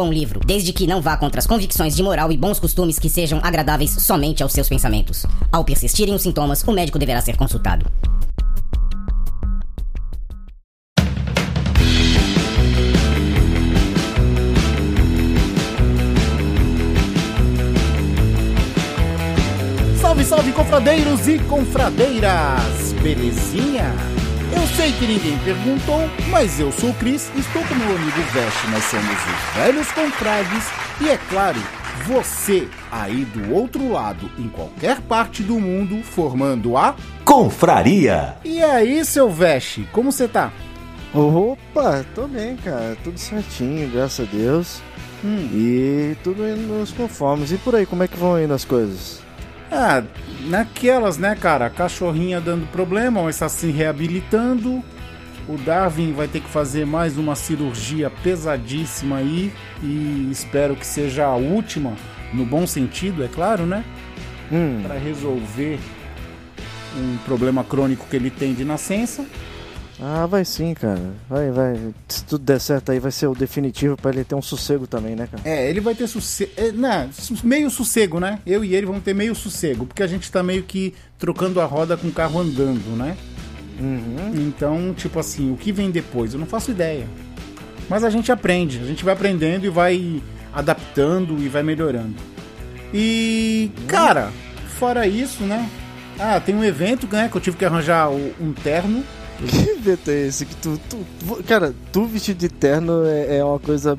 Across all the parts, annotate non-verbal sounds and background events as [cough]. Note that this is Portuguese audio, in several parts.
bom livro, desde que não vá contra as convicções de moral e bons costumes que sejam agradáveis somente aos seus pensamentos. Ao persistirem os sintomas, o médico deverá ser consultado. Salve, salve, confradeiros e confradeiras! Belezinha? Eu sei que ninguém perguntou, mas eu sou o Cris, estou com meu amigo Veste, nós somos os velhos confrades e é claro, você aí do outro lado, em qualquer parte do mundo, formando a. Confraria. E aí, seu Veste, como você tá? Opa, tô bem, cara. Tudo certinho, graças a Deus. Hum. E tudo indo nos conformes. E por aí, como é que vão indo as coisas? Ah, naquelas, né, cara? A cachorrinha dando problema, mas está se reabilitando. O Darwin vai ter que fazer mais uma cirurgia pesadíssima aí. E espero que seja a última, no bom sentido, é claro, né? Hum, Para resolver um problema crônico que ele tem de nascença. Ah, vai sim, cara. Vai, vai. Se tudo der certo aí, vai ser o definitivo pra ele ter um sossego também, né, cara? É, ele vai ter sossego. É, né, su- meio sossego, né? Eu e ele vamos ter meio sossego, porque a gente tá meio que trocando a roda com o carro andando, né? Uhum. Então, tipo assim, o que vem depois? Eu não faço ideia. Mas a gente aprende, a gente vai aprendendo e vai adaptando e vai melhorando. E, cara, fora isso, né? Ah, tem um evento, né, que eu tive que arranjar um terno. Que evento é esse? Que tu, tu, cara, tu vestido de terno é, é uma coisa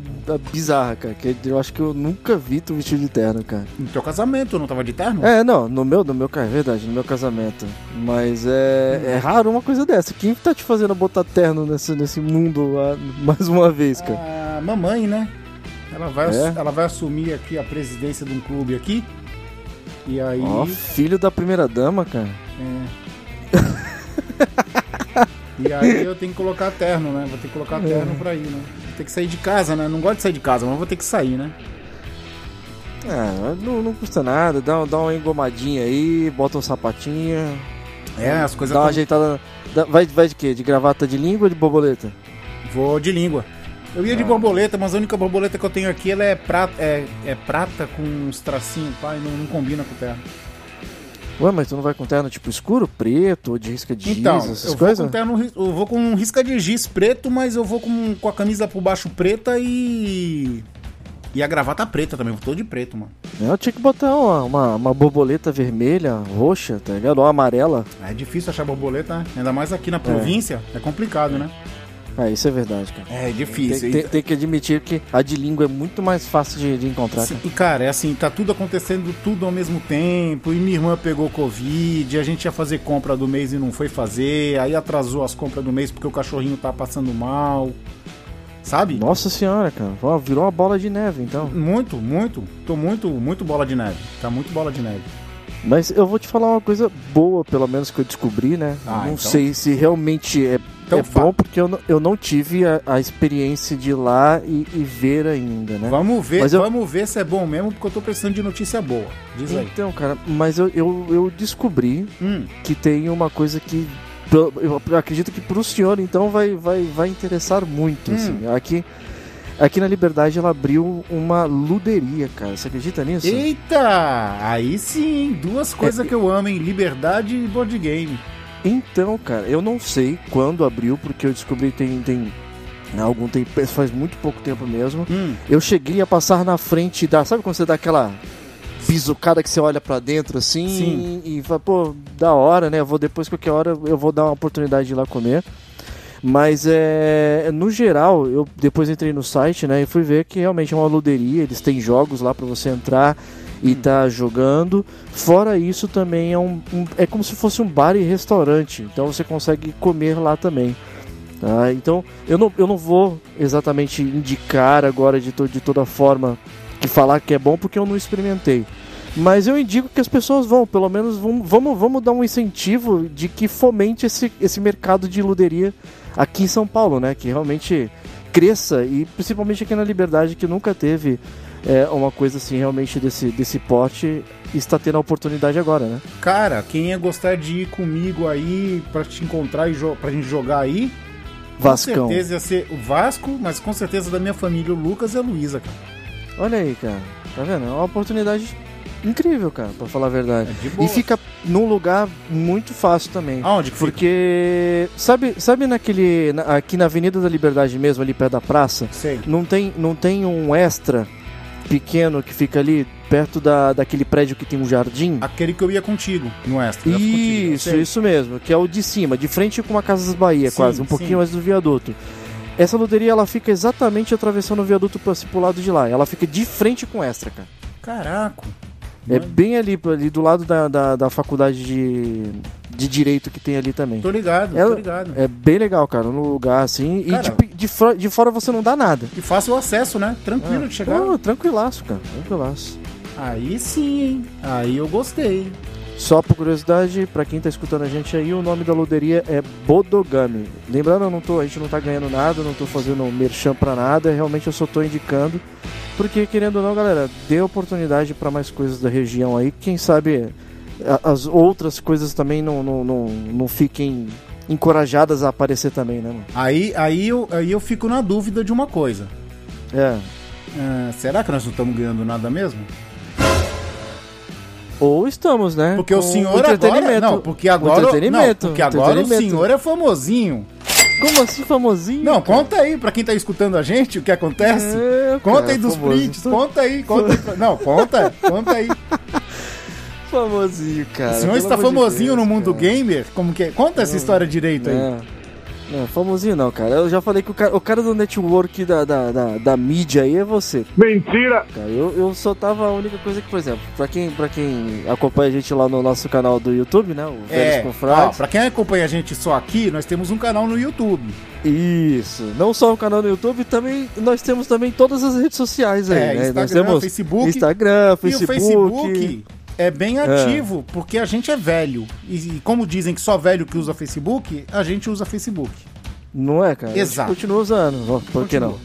bizarra, cara. Que eu acho que eu nunca vi tu vestido de terno, cara. No teu casamento, não tava de terno? É, não, no meu, no meu, cara, é verdade, no meu casamento. Mas é, é raro uma coisa dessa. Quem tá te fazendo botar terno nesse, nesse mundo ah, mais uma vez, cara? A mamãe, né? Ela vai, É? ela vai assumir aqui a presidência de um clube aqui. E aí. Ó, filho da primeira dama, cara. [laughs] E aí eu tenho que colocar terno, né? Vou ter que colocar terno pra ir, né? Vou ter que sair de casa, né? Não gosto de sair de casa, mas vou ter que sair, né? Ah, não, não custa nada, dá, dá uma engomadinha aí, bota um sapatinho, É, as coisas. dá uma tão- ajeitada. vai, vai de quê? De gravata de língua ou de borboleta? Vou de língua. Eu ia de borboleta, mas a única borboleta que eu tenho aqui ela é prata, é, é prata com uns tracinhos, pai, não, não combina com o terno. Ué, mas tu não vai com terno tipo escuro, preto, ou de risca de giz, Então, essas eu vou, coisas? com terno, ri- eu vou com risca de giz preto, mas eu vou com, com a camisa por baixo preta e. E a gravata preta também, eu tô de preto, mano. Eu tinha que botar uma, uma, uma borboleta vermelha, roxa, tá ligado? Ou amarela. É difícil achar borboleta, né? Ainda mais aqui na província, é, complicado, né? Ah, isso é verdade, cara. É Tem, difícil. tem- tem que admitir que a de língua é muito mais fácil de, de encontrar. Sim, cara. E cara, é assim, tá tudo acontecendo tudo ao mesmo tempo. E minha irmã pegou Covid, a gente ia fazer compra do mês e não foi fazer. Aí atrasou as compras do mês porque o cachorrinho tá passando mal. Sabe? Nossa senhora, cara. Ó, virou uma bola de neve, então. Muito, muito. Tô muito, muito bola de neve. Tá muito bola de neve. Mas eu vou te falar uma coisa boa, pelo menos que eu descobri, né? Ah, não então- sei se realmente é, Então é bom, porque eu não, eu não tive a, a experiência de ir lá e, e ver ainda, né? Vamos ver, eu- vamos ver se é bom mesmo, porque eu tô precisando de notícia boa. Diz aí. Então, cara, mas eu, eu, eu descobri Hum, que tem uma coisa que eu acredito que pro senhor então vai, vai, vai interessar muito. Hum. Assim. Aqui, aqui na Liberdade ela abriu uma luderia, cara. Você acredita nisso? Eita! Aí sim, duas coisas que eu amo, hein? Liberdade e board game. Então, cara, eu não sei quando abriu, porque eu descobri tem, tem algum tempo, faz muito pouco tempo mesmo. Hum, Eu cheguei a passar na frente da. Sabe quando você dá aquela bisucada que você olha pra dentro assim Sim. e fala, pô, da hora, né? Eu vou depois, qualquer hora, eu vou dar uma oportunidade de ir lá comer. Mas é, no geral, eu depois entrei no site, né, e fui ver que realmente é uma luderia, eles têm jogos lá para você entrar e tá jogando. Fora isso também é um, um- é como se fosse um bar e restaurante, então você consegue comer lá também. Tá? Então eu não, eu não vou exatamente indicar agora de, to, de toda forma que falar que é bom porque eu não experimentei. Mas eu indico que as pessoas vão, pelo menos vamos, vamos, vamos dar um incentivo de que fomente esse, esse mercado de luderia aqui em São Paulo, né? Que realmente cresça e principalmente aqui na Liberdade que nunca teve é, uma coisa assim realmente desse, desse porte está tendo a oportunidade agora, né? Cara, quem ia gostar de ir comigo aí pra te encontrar e pra gente jogar aí? Vascão. Com certeza ia ser o Vasco, mas com certeza da minha família, o Lucas e a Luísa, cara. Olha aí, cara. Tá vendo? É uma oportunidade incrível, cara, pra falar a verdade. É. E fica num lugar muito fácil também. Aonde que fica? Porque sabe, sabe naquele na- aqui na Avenida da Liberdade mesmo, ali perto da praça, Sei. não tem não tem um extra pequeno que fica ali perto da, daquele prédio que tem um jardim? Aquele que eu ia contigo, no extra. ia contigo, Isso, isso mesmo, que é o de cima, de frente com uma Casas Bahia, Sim, quase, um sim. pouquinho mais do viaduto. Essa loteria ela fica exatamente atravessando o viaduto pra, pro lado de lá. Ela fica de frente com o extra, cara. Caraca. É bem ali, ali do lado da, da, da faculdade de, de Direito que tem ali também. Tô ligado, Ela- tô ligado. É bem legal, cara, no lugar assim. Cara- e de, de, fora, de fora você não dá nada. E fácil o acesso, né? Tranquilo de chegar. Pô, tranquilaço, cara, tranquilaço. Aí sim, hein? Aí eu gostei. Só por curiosidade, pra quem tá escutando a gente aí, o nome da loderia é Bodogami. Lembrando, eu não tô, a gente não tá ganhando nada, não tô fazendo merchan pra nada, realmente eu só tô indicando. Porque, querendo ou não, galera, dê oportunidade pra mais coisas da região aí. Quem sabe as outras coisas também não, não, não, não fiquem encorajadas a aparecer também, né, mano? Aí, aí, eu, aí eu fico na dúvida de uma coisa. É. Ah, será que nós não estamos ganhando nada mesmo? Ou estamos, né? Porque o senhor agora. Não, porque agora. Entretenimento, Não, porque agora o senhor é famosinho. Como assim, famosinho? Não, cara? conta aí pra quem tá escutando a gente o que acontece. É, Conta cara, aí dos famoso. prints, conta aí, conta aí. Não, conta, conta aí. Famosinho, cara. o senhor está amor de famosinho Deus, no mundo cara. gamer? Como que é? Conta essa história direito aí. É. Não, famosinho não, cara. Eu já falei que o cara, o cara do network da, da, da, da mídia aí é você. Mentira! Cara, eu, eu só tava a única coisa que, por exemplo, pra quem, pra quem acompanha a gente lá no nosso canal do YouTube, né? O Velhos É, ó, Confrades. pra quem acompanha a gente só aqui, nós temos um canal no YouTube. Isso. Não só o canal no YouTube, também nós temos também todas as redes sociais aí, É, né? Instagram, nós temos Facebook. Instagram, E Facebook. o Facebook é bem ativo, porque a gente é velho. E, e como dizem que só velho que usa Facebook, a gente usa Facebook. Não é, cara? A gente Exato. continua usando, por que Continua. não?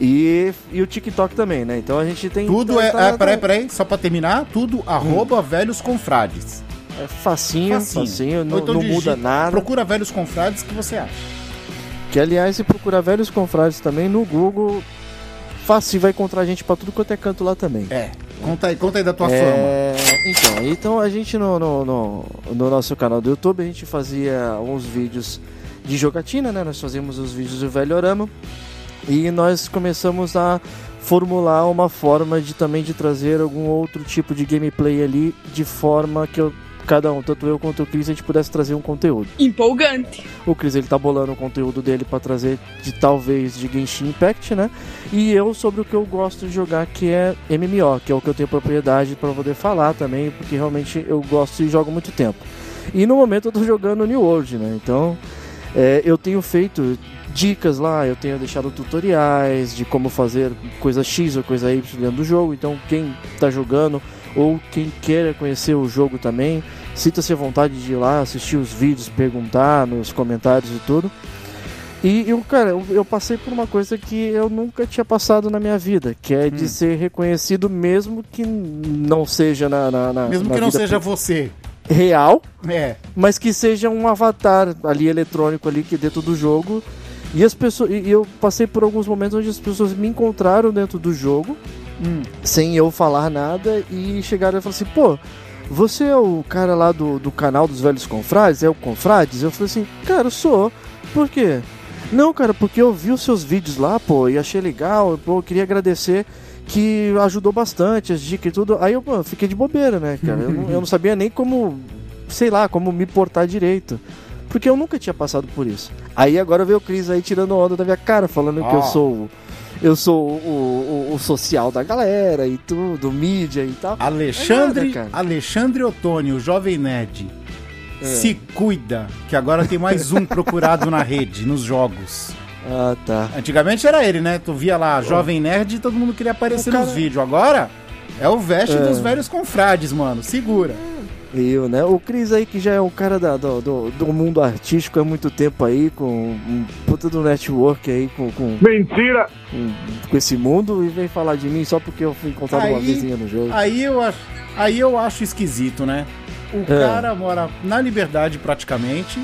E, e o TikTok também, né? Então a gente tem. Tudo é. tá- ah, peraí, peraí, só pra terminar, tudo arroba velhos confrades. É facinho, Facinho. facinho, não, então não digita- muda nada. Procura velhos confrades que você acha. Que aliás, se procurar velhos confrades também no Google, fácil vai encontrar gente pra tudo quanto é canto lá também. É. Conta aí, conta aí da tua fama. Então, então a gente no, no, no, no nosso canal do YouTube a gente fazia uns vídeos de jogatina, né? Nós fazíamos os vídeos do Velhorama e nós começamos a formular uma forma de também de trazer algum outro tipo de gameplay ali de forma que eu, cada um, tanto eu quanto o Chris, a gente pudesse trazer um conteúdo. Empolgante. O Chris ele tá bolando o conteúdo dele pra trazer de talvez de Genshin Impact, né? E eu sobre o que eu gosto de jogar que é MMO, que é o que eu tenho propriedade pra poder falar também, porque realmente eu gosto e jogo muito tempo. E no momento eu tô jogando New World, né? Então, é, eu tenho feito dicas lá, eu tenho deixado tutoriais de como fazer coisa X ou coisa Y dentro do jogo. Então, quem tá jogando ou quem queira conhecer o jogo também, sinta-se à vontade de ir lá assistir os vídeos, perguntar nos comentários e tudo. E eu, cara, eu, eu passei por uma coisa que eu nunca tinha passado na minha vida, que é de Hum. ser reconhecido mesmo que não seja na, na, na- Mesmo na que não seja você. real, É. mas que seja um avatar ali eletrônico ali que dentro do jogo. E as pessoas, e eu passei por alguns momentos onde as pessoas me encontraram dentro do jogo, Hum. sem eu falar nada e chegaram e falaram assim: "Pô, você é o cara lá do, do canal dos velhos confrades? É o confrades?" Eu falei assim: "Cara, eu sou. Por quê?" Não, cara, porque eu vi os seus vídeos lá, pô, e achei legal, pô, eu queria agradecer que ajudou bastante as dicas e tudo. Aí eu pô, fiquei de bobeira, né, cara? Eu não, eu não sabia nem como, sei lá, como me portar direito. Porque eu nunca tinha passado por isso. Aí agora veio o Cris aí tirando onda da minha cara, falando que eu sou. Eu sou o, o- o social da galera e tudo, mídia e tal. Alexandre, É nada. Alexandre Ottoni, o jovem nerd. É. Se cuida, que agora tem mais um procurado na rede, nos jogos. Ah, tá. Antigamente era ele, né? Tu via lá, jovem nerd e todo mundo queria aparecer O cara- nos vídeos. Agora é o veste É. dos velhos confrades, mano. Segura. Eu, né? O Cris aí, que já é um cara da- do, do, do mundo artístico há muito tempo aí, com puta do network aí, com, com, Mentira! com, com esse mundo, e vem falar de mim só porque eu fui encontrado uma vezinha no jogo. Aí eu acho, aí eu acho esquisito, né? O É. cara mora na liberdade praticamente,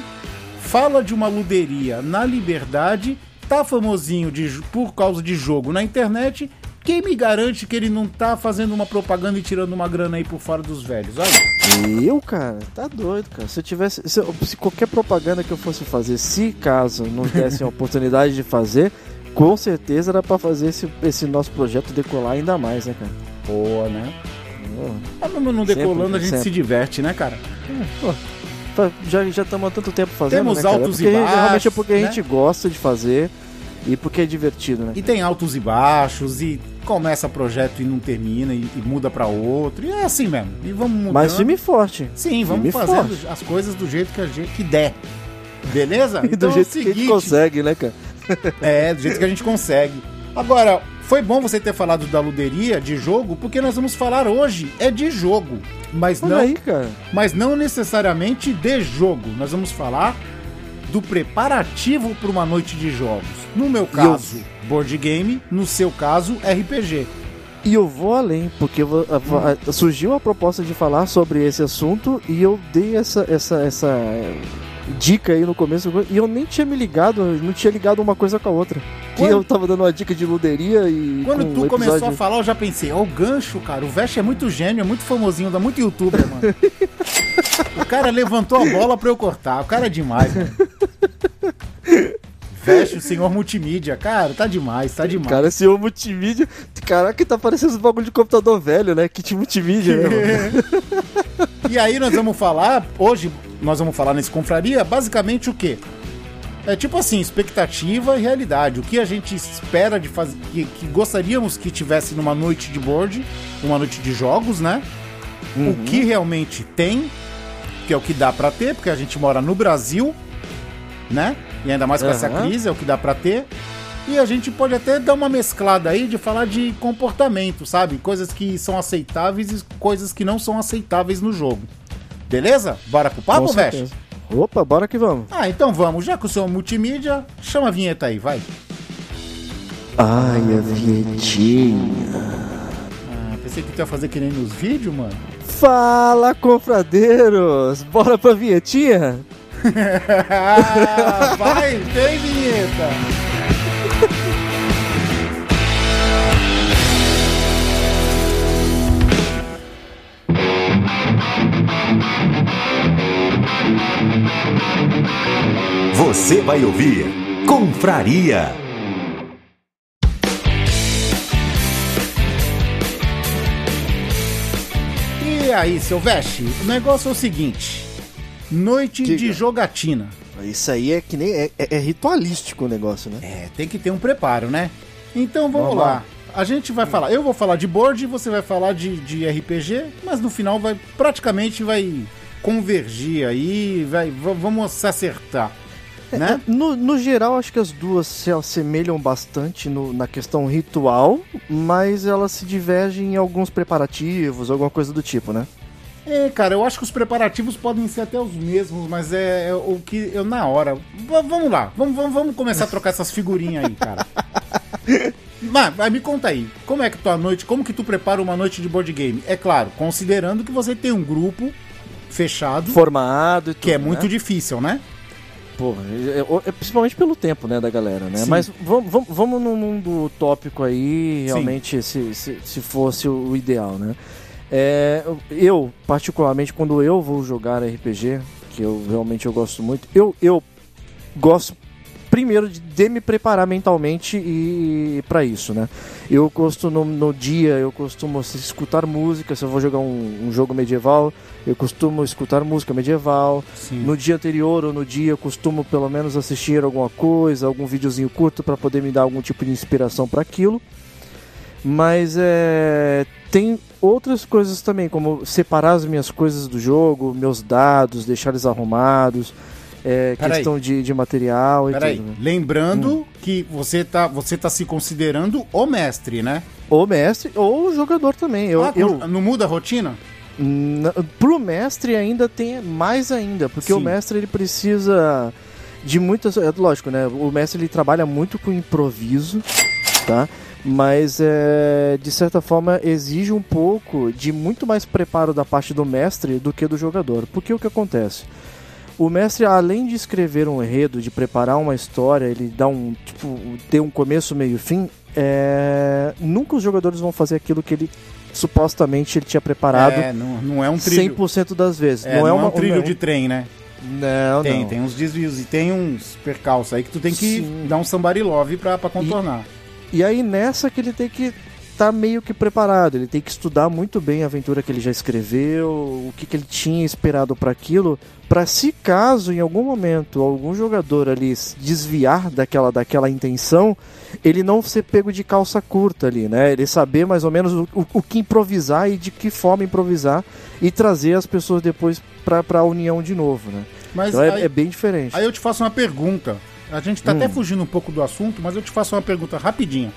fala de uma luderia na liberdade, tá famosinho de, por causa de jogo na internet. Quem me garante que ele não tá fazendo uma propaganda e tirando uma grana aí por fora dos velhos? Olha. Eu, cara, tá doido, cara. Se eu tivesse. Se, eu- se qualquer propaganda que eu fosse fazer, se caso não dessem a [laughs] oportunidade de fazer, com certeza era pra fazer esse, esse nosso projeto decolar ainda mais, né, cara? Boa, né? Pô, Ah, mas não decolando, Sempre, a gente sempre. se diverte, né, cara? fa- Já já estamos há tanto tempo fazendo. Temos né, cara? altos É e a gente- Realmente é baixos, porque a né? gente gosta de fazer e porque é divertido, né? E tem altos e baixos, e começa projeto e não termina, e, e muda pra outro, e é assim mesmo. E vamos mudando. Mas filme forte. Sim, vamos fazendo forte. as coisas do jeito que a gente que der. Beleza? [laughs] E do jeito que a gente consegue, né, cara? É, do jeito que a gente consegue. Agora, foi bom você ter falado da luderia de jogo, porque nós vamos falar hoje é de jogo, mas Olha não, aí, cara. mas não necessariamente de jogo. Nós vamos falar do preparativo para uma noite de jogos. No meu caso, board game, no seu caso, RPG. E eu vou além, porque vo- a- a- surgiu a proposta de falar sobre esse assunto e eu dei essa, essa, essa dica aí no começo e eu nem tinha me ligado, eu não tinha ligado uma coisa com a outra. Que Quando- eu tava dando uma dica de luderia e. Quando com tu um começou a falar, eu já pensei, ó, o gancho, cara. O Vest é muito gênio, é muito famosinho, dá muito youtuber, mano. [laughs] o cara levantou a bola pra eu cortar. O cara é demais, mano. Vest, o senhor multimídia. Cara, tá demais, tá demais. Cara, ô multimídia. Caraca, tá parecendo os bagulho de computador velho, né? Kit multimídia, né? mano? [laughs] E aí nós vamos falar, hoje nós vamos falar nesse confraria, basicamente o quê? É tipo assim, expectativa e realidade. O que a gente espera de fazer, que, que gostaríamos que tivesse numa noite de board, uma noite de jogos, né? O que realmente tem, que é o que dá pra ter, porque a gente mora no Brasil, né? E ainda mais com essa Aham. crise, é o que dá pra ter. E a gente pode até dar uma mesclada aí de falar de comportamento, sabe? Coisas que são aceitáveis e coisas que não são aceitáveis no jogo. Beleza? Bora pro papo, certeza. Opa, bora que vamos. Ah, então vamos. Já que o seu é multimídia, chama a vinheta aí, vai. Ai, a vinhetinha. Ah, pensei que tu ia fazer que nem nos vídeos, mano. Fala, confradeiros! Bora pra vinhetinha? [laughs] Vai, tem vinheta. Você vai ouvir Confraria. E aí, seu Veste, o negócio é o seguinte. Noite de Diga. jogatina. Isso aí é que nem. É, é- é ritualístico o negócio, né? É, tem que ter um preparo, né? Então vamos Vamos lá. lá. A gente vai falar, eu vou falar de board, você vai falar de, de RPG, mas no final vai praticamente vai convergir aí, vai, vamos se acertar, né? É, No, no geral, acho que as duas se assemelham bastante no- na questão ritual, mas elas se divergem em alguns preparativos, alguma coisa do tipo, né? É, cara, eu acho que os preparativos podem ser até os mesmos, mas é, é o que eu na hora. V- vamos lá, vamos, vamos, vamos começar a trocar essas figurinhas aí, cara. [laughs] Mas, mas me conta aí, como é que tua noite, como que tu prepara uma noite de board game? É claro, considerando que você tem um grupo fechado, Formado e tudo. que é muito né? difícil, né? Pô, é- é- principalmente pelo tempo, né, da galera, né? Sim. Mas vamos, vamos, vamos num mundo utópico aí, Sim. realmente, se, se, se fosse o ideal, né? É, eu, particularmente, quando eu vou jogar RPG, que eu realmente eu gosto muito, eu, eu gosto primeiro de, de me preparar mentalmente e, para isso, né? Eu costumo no, dia eu costumo escutar música, se eu vou jogar um, um jogo medieval, eu costumo escutar música medieval. Sim. No dia anterior ou no dia eu costumo pelo menos assistir alguma coisa, algum videozinho curto para poder me dar algum tipo de inspiração para aquilo. Mas é, tem outras coisas também, como separar as minhas coisas do jogo, meus dados, deixar eles arrumados, é, questão de, de material e Peraí, tudo. Né? lembrando hum. que você tá, você tá se considerando o mestre, né? O mestre ou o jogador também. Eu, ah, eu, não muda a rotina? Pro mestre ainda tem mais ainda, porque Sim. o mestre ele precisa de muitas. É lógico, né? O mestre ele trabalha muito com improviso, tá? Mas é, de certa forma exige um pouco de muito mais preparo da parte do mestre do que do jogador. Porque o que acontece? O mestre, além de escrever um enredo, de preparar uma história, ele dá um tipo, ter um começo, meio e fim, é... nunca os jogadores vão fazer aquilo que ele supostamente ele tinha preparado. É, não, não é um trilho. 100% das vezes. É, não, é, uma, é um trilho não... de trem, né? Não, tem, não. Tem uns desvios e tem uns percalços aí que tu tem que Sim. dar um somebody love pra, pra contornar. E e aí nessa que ele tem que estar tá meio que preparado, ele tem que estudar muito bem a aventura que ele já escreveu, o que, que ele tinha esperado para aquilo, para se caso em algum momento algum jogador ali desviar daquela, daquela intenção, ele não ser pego de calça curta ali, né? Ele saber mais ou menos o, o, que improvisar e de que forma improvisar e trazer as pessoas depois para a união de novo, né? Mas então é, aí, é, é bem diferente. Aí eu te faço uma pergunta. A gente tá hum. até fugindo um pouco do assunto, mas eu te faço uma pergunta rapidinha.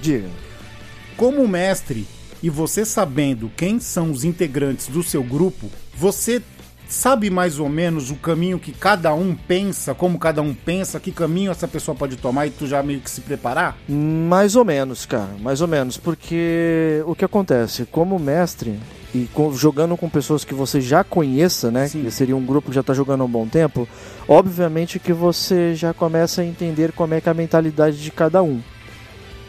Diga. Como mestre e você sabendo quem são os integrantes do seu grupo, você sabe mais ou menos o caminho que cada um pensa, como cada um pensa, que caminho essa pessoa pode tomar e tu já meio que se preparar? Mais ou menos, cara, mais ou menos, porque o que acontece, como mestre e com, jogando com pessoas que você já conheça, né, Sim. que seria um grupo que já está jogando há um bom tempo, obviamente que você já começa a entender como é que é a mentalidade de cada um.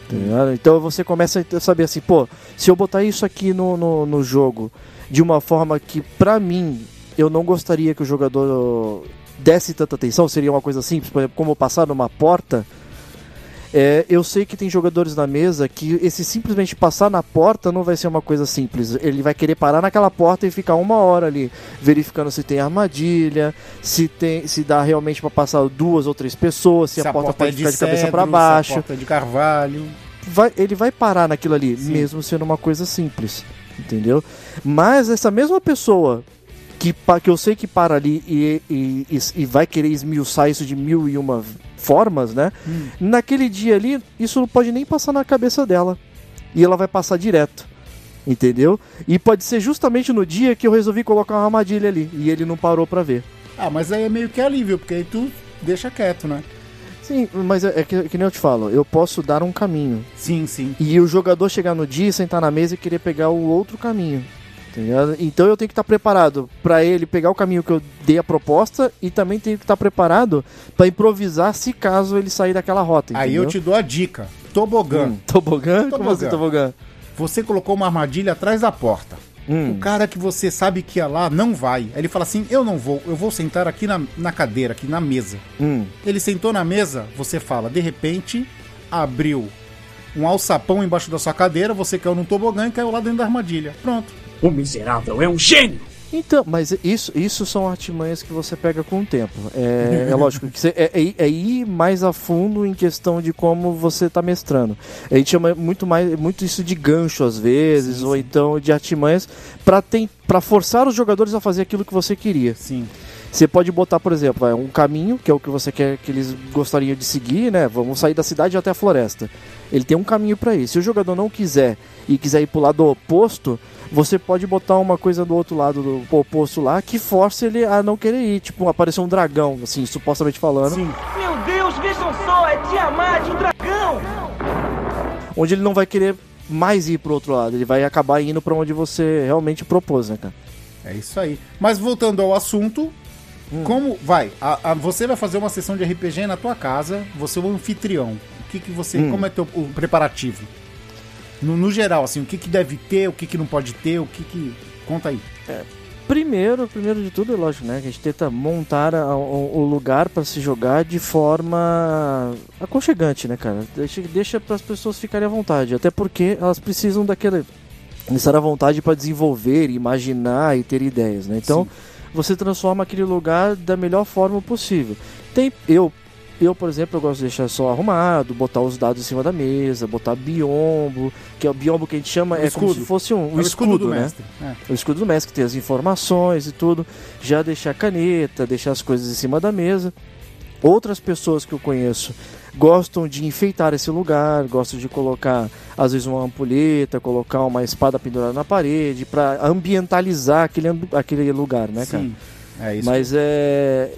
Tá então você começa a saber assim, pô, se eu botar isso aqui no, no, no jogo de uma forma que pra mim eu não gostaria que o jogador desse tanta atenção, seria uma coisa simples, por exemplo, como passar numa porta. É, eu sei que tem jogadores na mesa que esse simplesmente passar na porta não vai ser uma coisa simples. Ele vai querer parar naquela porta e ficar uma hora ali verificando se tem armadilha, se tem, se dá realmente para passar duas ou três pessoas, se, se a, porta, porta pode é ficar de, cabeça para baixo. Se a porta é de carvalho. Vai, ele vai parar naquilo ali, Sim. mesmo sendo uma coisa simples, entendeu? Mas essa mesma pessoa que, que eu sei que para ali e, e, e, e vai querer esmiuçar isso de mil e uma formas, né? Hum. Naquele dia ali, isso não pode nem passar na cabeça dela. E ela vai passar direto. Entendeu? E pode ser justamente no dia que eu resolvi colocar uma armadilha ali. E ele não parou para ver. Ah, mas aí é meio que alívio, porque aí tu deixa quieto, né? Sim, mas é, é que, que, nem eu te falo, eu posso dar um caminho. Sim, sim. E o jogador chegar no dia, sentar na mesa e querer pegar o outro caminho. Então eu tenho que estar preparado para ele pegar o caminho que eu dei a proposta e também tenho que estar preparado para improvisar se caso ele sair daquela rota. Aí eu te dou a dica: tobogã. Hum, tobogã? tobogã? Como assim, tobogã? Você colocou uma armadilha atrás da porta. Hum. O cara que você sabe que ia lá não vai. Aí ele fala assim: Eu não vou, eu vou sentar aqui na, na cadeira, aqui na mesa. Hum. Ele sentou na mesa, você fala, de repente, abriu um alçapão embaixo da sua cadeira, você caiu num tobogã e caiu lá dentro da armadilha. Pronto. O miserável é um gênio! Então, mas isso, isso são artimanhas que você pega com o tempo. É, é lógico que você, é, é, é, ir mais a fundo em questão de como você está mestrando. A gente chama muito mais muito isso de gancho às vezes, sim, ou sim. então de artimanhas para forçar os jogadores a fazer aquilo que você queria. Sim. Você pode botar, por exemplo, um caminho, que é o que você quer que eles gostariam de seguir, né? Vamos sair da cidade até a floresta. Ele tem um caminho para ir. Se o jogador não quiser e quiser ir pro lado oposto, você pode botar uma coisa do outro lado do oposto lá que force ele a não querer ir. Tipo, aparecer um dragão, assim, supostamente falando. Sim. Meu Deus, vejam só, é Tiamat, um dragão! Onde ele não vai querer mais ir pro outro lado, ele vai acabar indo para onde você realmente propôs, né, cara? É isso aí. Mas voltando ao assunto, hum. como vai? A, a, você vai fazer uma sessão de RPG na tua casa, você é o anfitrião. O que, que você. Hum. Como é teu o preparativo? No, no, geral, assim, o que, que deve ter, o que, que não pode ter, o que que. Conta aí. É, Primeiro, primeiro de tudo, é lógico, né? Que a gente tenta montar a- o, o lugar para se jogar de forma aconchegante, né, cara? Deixa, deixa para as pessoas ficarem à vontade. Até porque elas precisam daquela estar à vontade para desenvolver, imaginar e ter ideias, né? Então, você transforma aquele lugar da melhor forma possível. Tem eu eu, por exemplo, eu gosto de deixar só arrumado, botar os dados em cima da mesa, botar biombo, que é o biombo que a gente chama, O é como escudo. se fosse um, É um escudo, do né? mestre. É. O escudo do mestre que tem as informações e tudo, já deixar caneta, deixar as coisas em cima da mesa. Outras pessoas que eu conheço gostam de enfeitar esse lugar, gostam de colocar às vezes uma ampulheta, colocar uma espada pendurada na parede para ambientalizar aquele, aquele lugar, né, cara? Sim, é isso. Mas é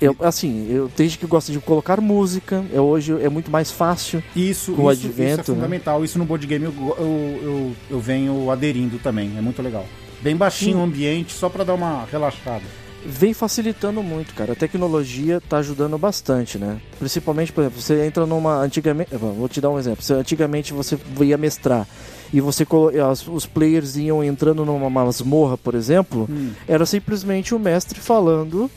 eu, assim, eu tenho gente que gosta de colocar música, é, hoje é muito mais fácil. Isso, com o isso, advento, isso é né? fundamental. Isso no board game eu, eu, eu, eu venho aderindo também. É muito legal. Bem baixinho o ambiente, só pra dar uma relaxada. Vem facilitando muito, cara. A tecnologia tá ajudando bastante, né? Principalmente, por exemplo, você entra numa. Antigamente. Vou te dar um exemplo. Você- Antigamente você ia mestrar e você os players iam entrando numa masmorra, por exemplo, era simplesmente o mestre falando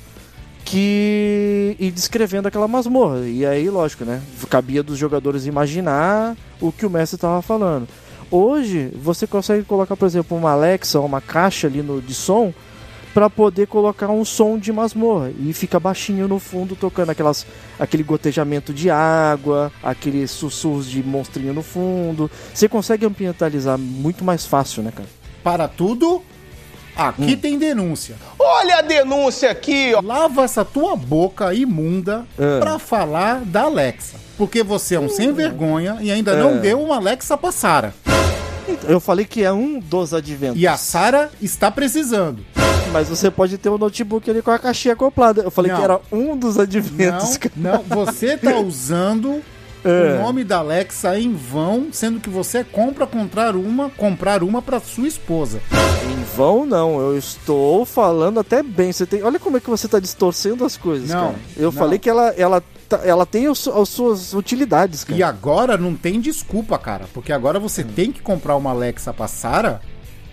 que. e descrevendo aquela masmorra. E aí, lógico, né? Cabia dos jogadores imaginar o que o mestre estava falando. Hoje, você consegue colocar, por exemplo, uma Alexa, uma caixa ali no, de som, para poder colocar um som de masmorra e fica baixinho no fundo tocando aquelas aquele gotejamento de água, aqueles sussurros de monstrinho no fundo. Você consegue ambientalizar muito mais fácil, né, cara? Para tudo, aqui Hum. tem denúncia. Olha a denúncia aqui, ó. Lava essa tua boca imunda É. pra falar da Alexa. Porque você é um sem vergonha e ainda não É. deu uma Alexa pra Sara. Eu falei que é um dos adventos, E a Sara está precisando. mas você pode ter um notebook ali com a caixinha acoplada. Eu falei Não. que era um dos adventos. Não, cara. não, você tá [laughs] usando É. o nome da Alexa em vão, sendo que você compra comprar uma, comprar uma para sua esposa. Em vão não, eu estou falando até bem. Você tem, olha como é que você está distorcendo as coisas, Não, cara. Eu não. falei que ela, ela, ela tem os- as suas utilidades, cara. E agora não tem desculpa, cara, porque agora você tem que comprar uma Alexa pra Sara,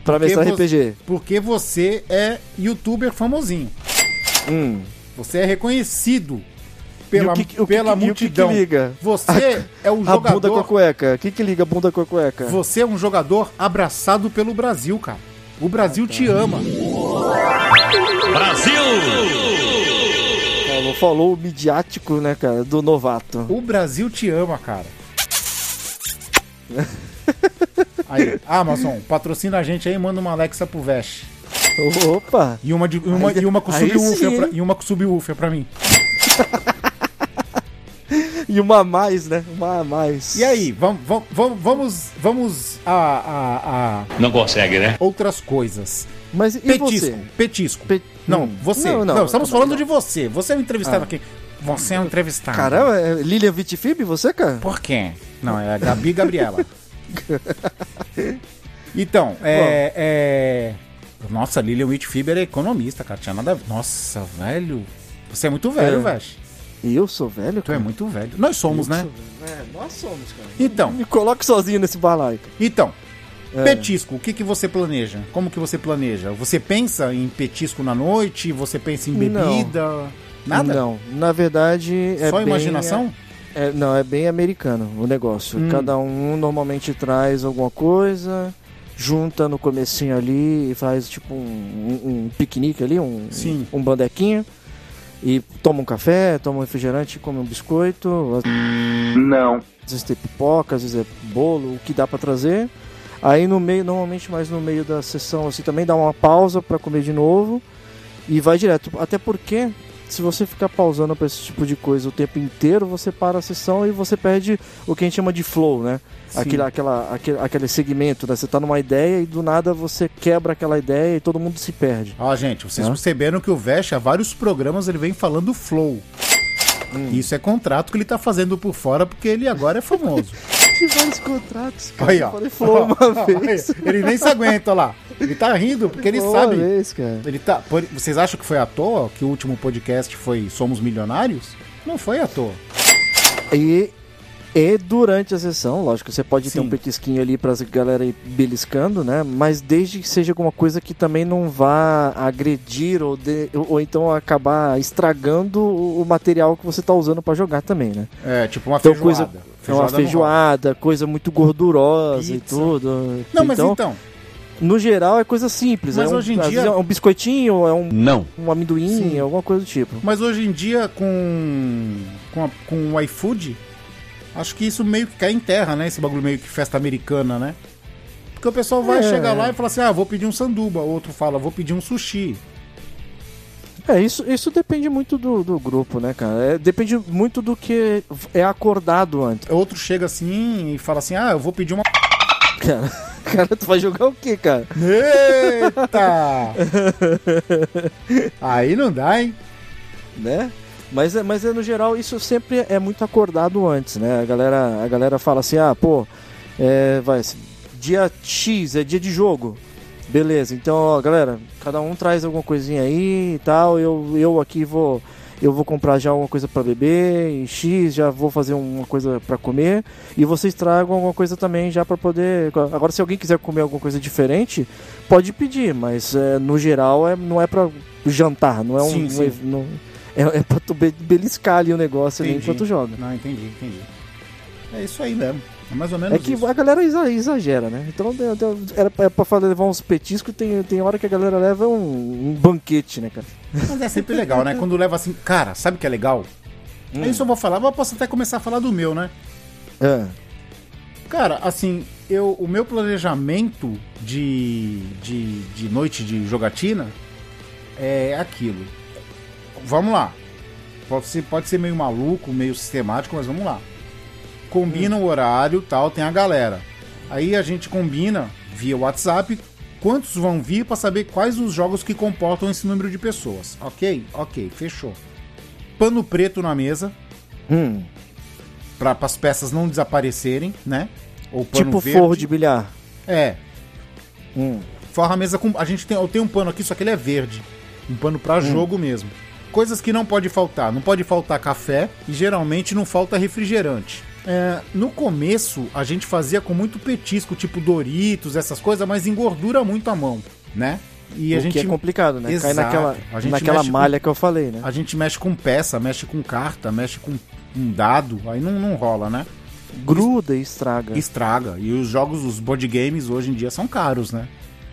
Pra você- RPG. porque você é youtuber famosinho. Hum. Você é reconhecido pela, o que- o que- pela o que que multidão. liga? Você é o A bunda com a jogador. cueca. O que, que liga a bunda com a cueca? Você é um jogador abraçado pelo Brasil, cara. O Brasil te ama. Falou, falou o midiático, né, cara, do novato. O Brasil te ama, cara. [laughs] Aí, Amazon, patrocina a gente aí, manda uma Alexa pro Vesh. Opa! E uma, de, e uma, Aí- e uma com subwoofer pra, e uma com subwoofer pra mim. [laughs] E uma a mais, né? Uma a mais. E aí, vamos, vamos, vamos, vamos a, a, a Não consegue, né? outras coisas. Mas e Petisco, você? petisco. Pe- Não, Hum. você. Não, Não, não, estamos falando não. de você. Você é o entrevistado Ah. aqui. Você é o entrevistado. Caramba, é Lilian Vitifib, você, cara? Por quê? Não, é a Gabi Gabriela. [laughs] então, é, é... Nossa, Lilian Whitfiber é economista, cara. Tinha nada. Nossa, velho. Você é muito velho, É. velho. Eu sou velho, Tu é cara? muito velho. Nós somos, Eu né? É, nós somos, cara. Então, Me coloque sozinho nesse balaio. cara. então. É. Petisco, o que, que você planeja? Como que você planeja? Você pensa em petisco na noite? Você pensa em bebida? Nada? Não, na verdade é Só bem- imaginação? é- não, é bem americano o negócio. Hum. Cada um normalmente traz alguma coisa, junta no comecinho ali e faz tipo um, um- um piquenique ali, um, Sim. um bandequinho. E toma um café, toma um refrigerante, come um biscoito. Não. Às vezes tem pipoca, às vezes é bolo, o que dá pra trazer. Aí no meio, normalmente mais no meio da sessão assim também dá uma pausa pra comer de novo e vai direto. Até porque se você ficar pausando pra esse tipo de coisa o tempo inteiro, você para a sessão e você perde o que a gente chama de flow, né? Sim. Aquele, aquela, aquele, aquele segmento, né? Você tá numa ideia e do nada você quebra aquela ideia e todo mundo se perde. Ó, gente, vocês perceberam que o Vesh, há vários programas, ele vem falando flow. Hum. Isso é contrato que ele tá fazendo por fora, porque ele agora é famoso. [laughs] Que vários contratos, cara. Aí, ó. falei uma vez. Ele nem se aguenta, lá. Ele tá rindo, porque ele Uma sabe. vez, cara. Ele tá. Vocês acham que foi à toa que o último podcast foi Somos Milionários? Não foi à toa. E E durante a sessão, lógico, você pode ter Sim. um petisquinho ali pra galera ir beliscando, né? Mas desde que seja alguma coisa que também não vá agredir ou, de- ou então acabar estragando o material que você tá usando pra jogar também, né? É, tipo uma Então, feijoada. coisa- É uma não rola. feijoada, coisa muito gordurosa e Pizza. tudo. Não, mas então, então, no geral é coisa simples. Mas é um, hoje em dia- é um biscoitinho, é um, Não. um amendoim, Sim. alguma coisa do tipo. Mas hoje em dia, com, com, a- com o iFood, acho que isso meio que cai em terra, né? Esse bagulho meio que festa americana, né? Porque o pessoal vai É. chegar lá e fala assim: ah, vou pedir um sanduba. Outro fala, vou pedir um sushi. É, isso, isso depende muito do, do grupo, né, cara? É, depende muito do que é acordado antes. Outro chega assim e fala assim: ah, eu vou pedir uma. [laughs] Cara, [laughs] cara, tu vai jogar o quê, cara? Eita! [laughs] Aí não dá, hein? Né? Mas, é- mas é, no geral isso sempre é muito acordado antes, né? A galera, a galera fala assim, ah, pô, é, vai, dia X é dia de jogo. Beleza, então, ó, galera, cada um traz alguma coisinha aí e tal. Eu, eu aqui vou. Eu vou comprar já alguma coisa pra beber, em X, já vou fazer uma coisa pra comer. E vocês tragam alguma coisa também já pra poder. Agora, se alguém quiser comer alguma coisa diferente, pode pedir, mas é, no geral é, não é pra jantar, não é um. Sim, não- é, é pra tu be- beliscar ali o negócio enquanto joga. Não, entendi, entendi. É isso aí mesmo. É mais ou menos É que isso. a galera exa- exagera, né? Então era pra, é pra falar, levar uns petiscos, tem, tem hora que a galera leva um, um banquete, né, cara? Mas é sempre legal, né? Quando leva assim, cara, sabe o que é legal? Hum. É isso eu vou falar, mas eu posso até começar a falar do meu, né? Ah, Cara, assim, eu, o meu planejamento de, de, de noite de jogatina é aquilo. Vamos lá. Pode ser, pode ser meio maluco, meio sistemático, mas vamos lá. Combina o horário tal, tem a galera. Aí a gente combina via WhatsApp quantos vão vir pra saber quais os jogos que comportam esse número de pessoas. Ok? Ok, fechou. Pano preto na mesa, hum, para as peças não desaparecerem, né? Ou pano tipo verde. forro de bilhar. É, Hum, forra a mesa com. A gente tem, eu tenho um pano aqui, só que ele é verde. Um pano pra jogo mesmo. Coisas que não pode faltar. Não pode faltar café e geralmente não falta refrigerante. É, no começo, a gente fazia com muito petisco, tipo Doritos, essas coisas, mas engordura muito a mão, né? E a o gente, que é complicado, né? Cai Exato. naquela, A gente naquela mexe com- malha que eu falei, né? a gente mexe com peça, mexe com carta, mexe com um dado, aí não, não rola, né? Gruda e estraga. Estraga. E os jogos, os board games hoje em dia são caros, né?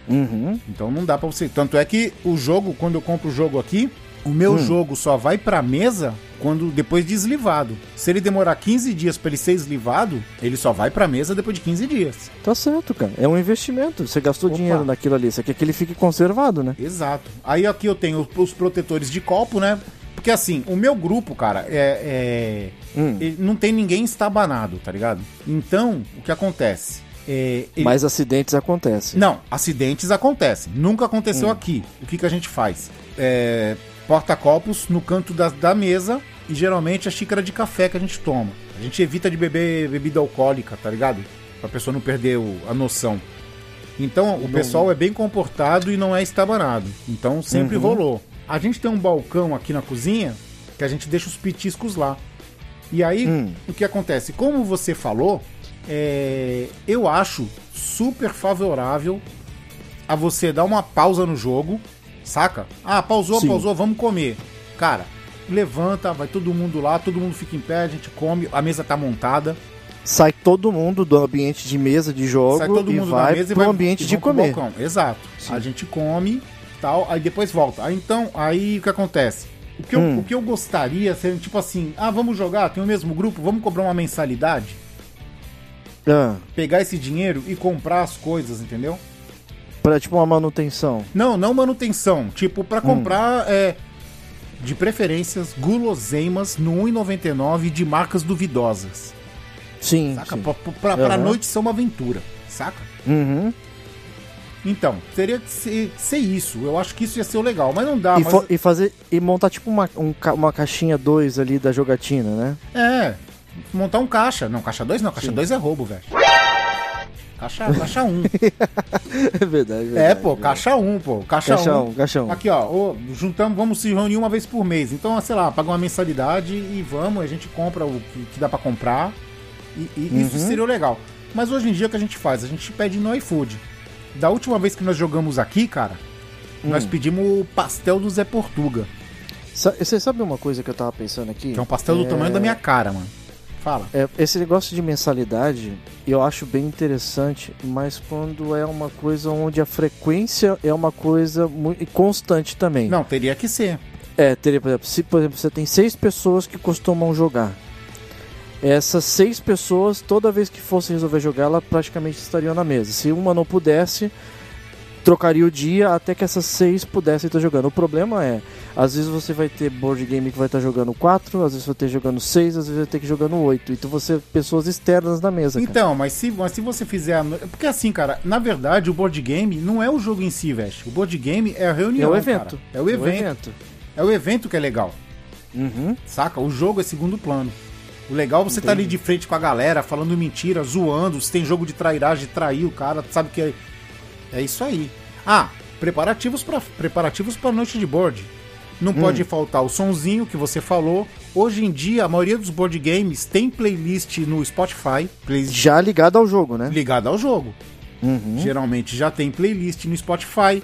Uhum. Então não dá pra você. Tanto é que o jogo, quando eu compro o jogo aqui, o meu Hum. jogo só vai pra mesa quando depois de eslivado. Se ele demorar 15 dias pra ele ser eslivado, ele só vai pra mesa depois de 15 dias. Tá certo, cara. É um investimento. Você gastou Opa. dinheiro naquilo ali. Você quer que ele fique conservado, né? Exato. Aí aqui eu tenho os protetores de copo, né? Porque assim, o meu grupo, cara, é. é- Hum. não tem ninguém estabanado, tá ligado? Então, o que acontece? É, ele- Mas acidentes acontecem. Não, acidentes acontecem. Nunca aconteceu aqui. O que, que a gente faz? É, porta-copos no canto da, da mesa e geralmente a xícara de café que a gente toma. A gente evita de beber bebida alcoólica, tá ligado? Pra pessoa não perder o- a noção. Então, o pessoal é bem comportado e não é estabanado. Então, sempre rolou. A gente tem um balcão aqui na cozinha que a gente deixa os petiscos lá. E aí, Hum. o que acontece? Como você falou, é, eu acho super favorável a você dar uma pausa no jogo, saca? Ah, pausou, Sim. pausou, vamos comer. Cara, levanta, vai todo mundo lá, todo mundo fica em pé, a gente come, a mesa tá montada, Sai todo mundo do ambiente de mesa de jogo sai todo e mundo vai da mesa e pro vai ambiente e de comer. Exato. A gente come, tal, aí depois volta. Aí então, aí o que acontece? O que, eu, Hum. o que eu gostaria seria tipo assim, ah, vamos jogar, tem o mesmo grupo, vamos cobrar uma mensalidade, Ah, pegar esse dinheiro e comprar as coisas, entendeu? Pra tipo uma manutenção. Não, não manutenção. Tipo, pra comprar, é, de preferências, guloseimas no 1,99 de marcas duvidosas. Sim. Saca? sim. Pra, pra, pra Aham. noite ser uma aventura. Saca? Uhum. Então, teria que ser, ser isso. Eu acho que isso ia ser o legal. Mas não dá. e, mas... e fazer e montar tipo uma, um uma caixinha 2 ali da jogatina, né? É, montar um caixa. Não, caixa 2 não. Caixa 2 é roubo, velho. Caixa 1. Caixa 1. [laughs] É verdade. é, verdade, pô, verdade. caixa 1, pô. Caixa 1. Caixão, caixão. Aqui, ó, ô, juntamos, vamos se reunir uma vez por mês. Então, sei lá, paga uma mensalidade e vamos, a gente compra o que, dá pra comprar E, e isso Uhum. seria o legal. Mas hoje em dia o que a gente faz? A gente pede no iFood. Da última vez que nós jogamos aqui, cara, Hum. nós pedimos o pastel do Zé Portuga. Você sabe uma coisa que eu tava pensando aqui? Que é um pastel do tamanho da minha cara, mano. Fala. É, esse negócio de mensalidade eu acho bem interessante, mas quando é uma coisa onde a frequência é uma coisa muito constante também. Não, teria que ser. É, teria, por exemplo, se por exemplo, você tem seis pessoas que costumam jogar. Essas seis pessoas, toda vez que fosse resolver jogar, ela praticamente estariam na mesa. Se uma não pudesse, trocaria o dia até que essas seis pudessem estar jogando. O problema é, às vezes você vai ter board game que vai estar jogando quatro, às vezes vai ter jogando seis, às vezes vai ter que jogando oito. Então você pessoas externas na mesa. cara. Então, mas se, mas se você fizer. A... Porque assim, cara, na verdade o board game não é o jogo em si, velho. O board game é a é reunião. o evento. cara. É o evento. É o evento que é legal. Uhum. Saca? O jogo é segundo plano. O legal é você tá ali de frente com a galera, falando mentira, zoando. Se tem jogo de trairagem, trair o cara, sabe que é, é isso aí. Ah, preparativos para preparativos para noite de board. Não Hum. pode faltar o sonzinho que você falou. Hoje em dia, a maioria dos board games tem playlist no Spotify, playlist Já ligado ao jogo, né? ligada ao jogo. Uhum. Geralmente já tem playlist no Spotify.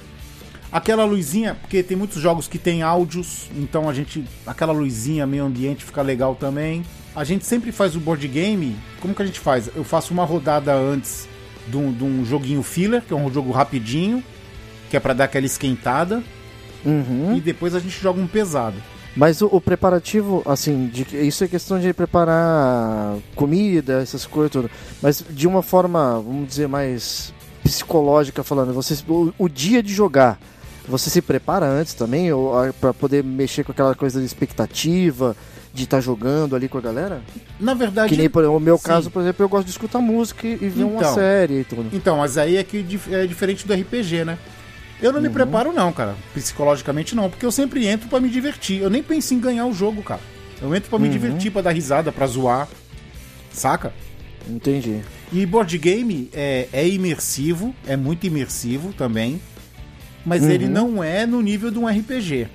Aquela luzinha, porque tem muitos jogos que tem áudios, então a gente. Aquela luzinha meio ambiente fica legal também. A gente sempre faz o board game. Como que a gente faz? Eu faço uma rodada antes de um, de um joguinho filler, que é um jogo rapidinho, que é pra dar aquela esquentada, Uhum. e depois a gente joga um pesado. Mas o, o preparativo, assim, de, isso é questão de preparar comida, essas coisas tudo. Mas de uma forma, vamos dizer, mais psicológica falando, você, o, o dia de jogar, você se prepara antes também, ou ah, pra poder mexer com aquela coisa de expectativa, de estar jogando ali com a galera? Na verdade. Que nem por, o meu sim. caso, por exemplo, eu gosto de escutar música e ver uma Então. série e tudo. Então, mas aí é que é diferente do RPG, né? Eu não me preparo não, cara. Psicologicamente não, porque eu sempre entro pra me divertir. Eu nem penso em ganhar o jogo, cara. Eu entro pra me divertir, pra dar risada, pra zoar. Saca? Entendi. E board game é, é imersivo, é muito imersivo também, mas ele não é no nível de um RPG.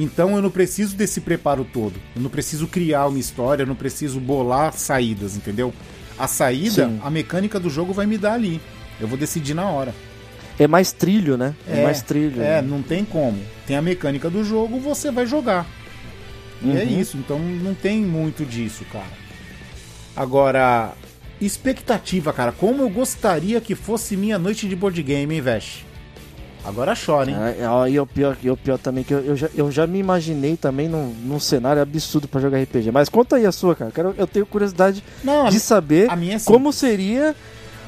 Então eu não preciso desse preparo todo. Eu não preciso criar uma história, eu não preciso bolar saídas, entendeu? A saída, Sim. a mecânica do jogo vai me dar ali. Eu vou decidir na hora. É mais trilho, né? É, mais trilho. É, né? não tem como. Tem a mecânica do jogo, você vai jogar. E é Uhum. isso, então não tem muito disso, cara. Agora, expectativa, cara. Como eu gostaria que fosse minha noite de board game, hein, Vesh? Agora chora, hein? Ah, é, E o pior, e o pior também, que eu, eu, já, eu já me imaginei também num, num cenário absurdo pra jogar RPG. Mas conta aí a sua, cara. Quero, eu tenho curiosidade Não, a, de saber a minha é como seria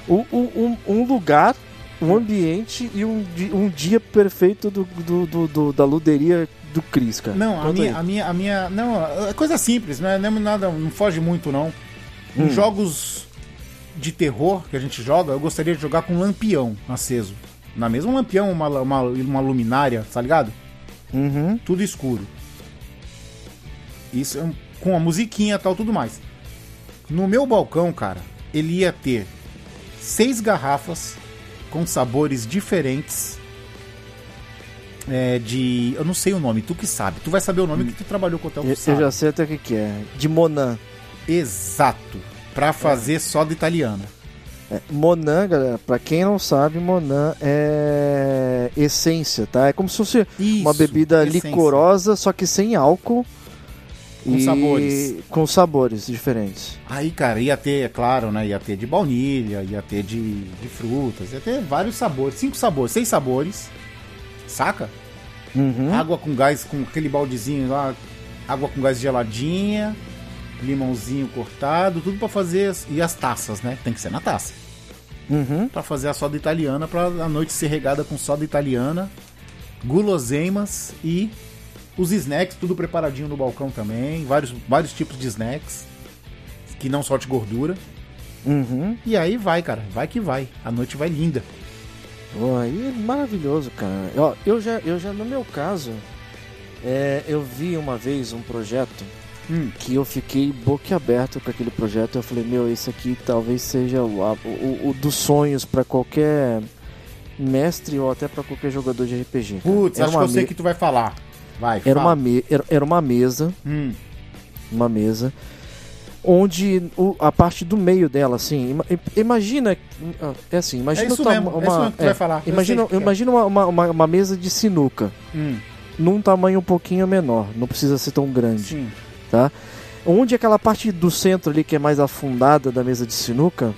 o- o- um, um lugar, um ambiente e um, um dia perfeito do, do- do- do- da luderia do Cris, cara. Não, a minha, aí. a minha, a minha. Não, é coisa simples, não é, não é nada, não foge muito, não. Em Hum. jogos de terror que a gente joga, eu gostaria de jogar com um lampião aceso. Na mesma lampião, uma, uma, uma luminária, tá ligado? Uhum. Tudo escuro. Isso é com a musiquinha e tal, tudo mais. No meu balcão, cara, ele ia ter seis garrafas com sabores diferentes. É, de. Eu não sei o nome, tu que sabe. Tu vai saber o nome que tu trabalhou com o hotel, Eu, eu já sei até o que, que é. De Monan. Exato. Pra fazer soda italiana. É, Monan, galera, pra quem não sabe, Monan é essência, tá? É como se fosse uma Isso, bebida essência. licorosa, só que sem álcool. Com sabores. Com sabores diferentes. Aí, cara, ia ter, é claro, né? Ia ter de baunilha, ia ter de, de frutas, ia ter vários sabores. Cinco sabores, seis sabores. Saca? Uhum. Água com gás, com aquele baldezinho lá. Água com gás geladinha. Limãozinho cortado, tudo pra fazer. as- E as taças, né? Tem que ser na taça. Uhum. Pra fazer a soda italiana, pra a noite ser regada com soda italiana, guloseimas e os snacks, tudo preparadinho no balcão também. Vários, vários tipos de snacks. Que não solte gordura. Uhum. E aí vai, cara. Vai que vai. A noite vai linda. Pô, aí é maravilhoso, cara. Ó, eu já, eu já no meu caso, é, eu vi uma vez um projeto Hum. que eu fiquei boquiaberto com aquele projeto. Eu falei, meu, esse aqui talvez seja o, o, o dos sonhos pra qualquer mestre ou até pra qualquer jogador de RPG. Putz, era acho que uma eu sei que tu vai falar. Vai, era fala. uma, me... era, era uma mesa, Hum. uma mesa onde o- a parte do meio dela, assim, ima- imagina, é assim, imagina É isso mesmo, é isso mesmo que tu vai falar, imagina, é. imagina uma, uma, uma- uma mesa de sinuca, Hum, num tamanho um pouquinho menor, não precisa ser tão grande, sim. Tá? Onde aquela parte do centro ali que é mais afundada da mesa de sinuca,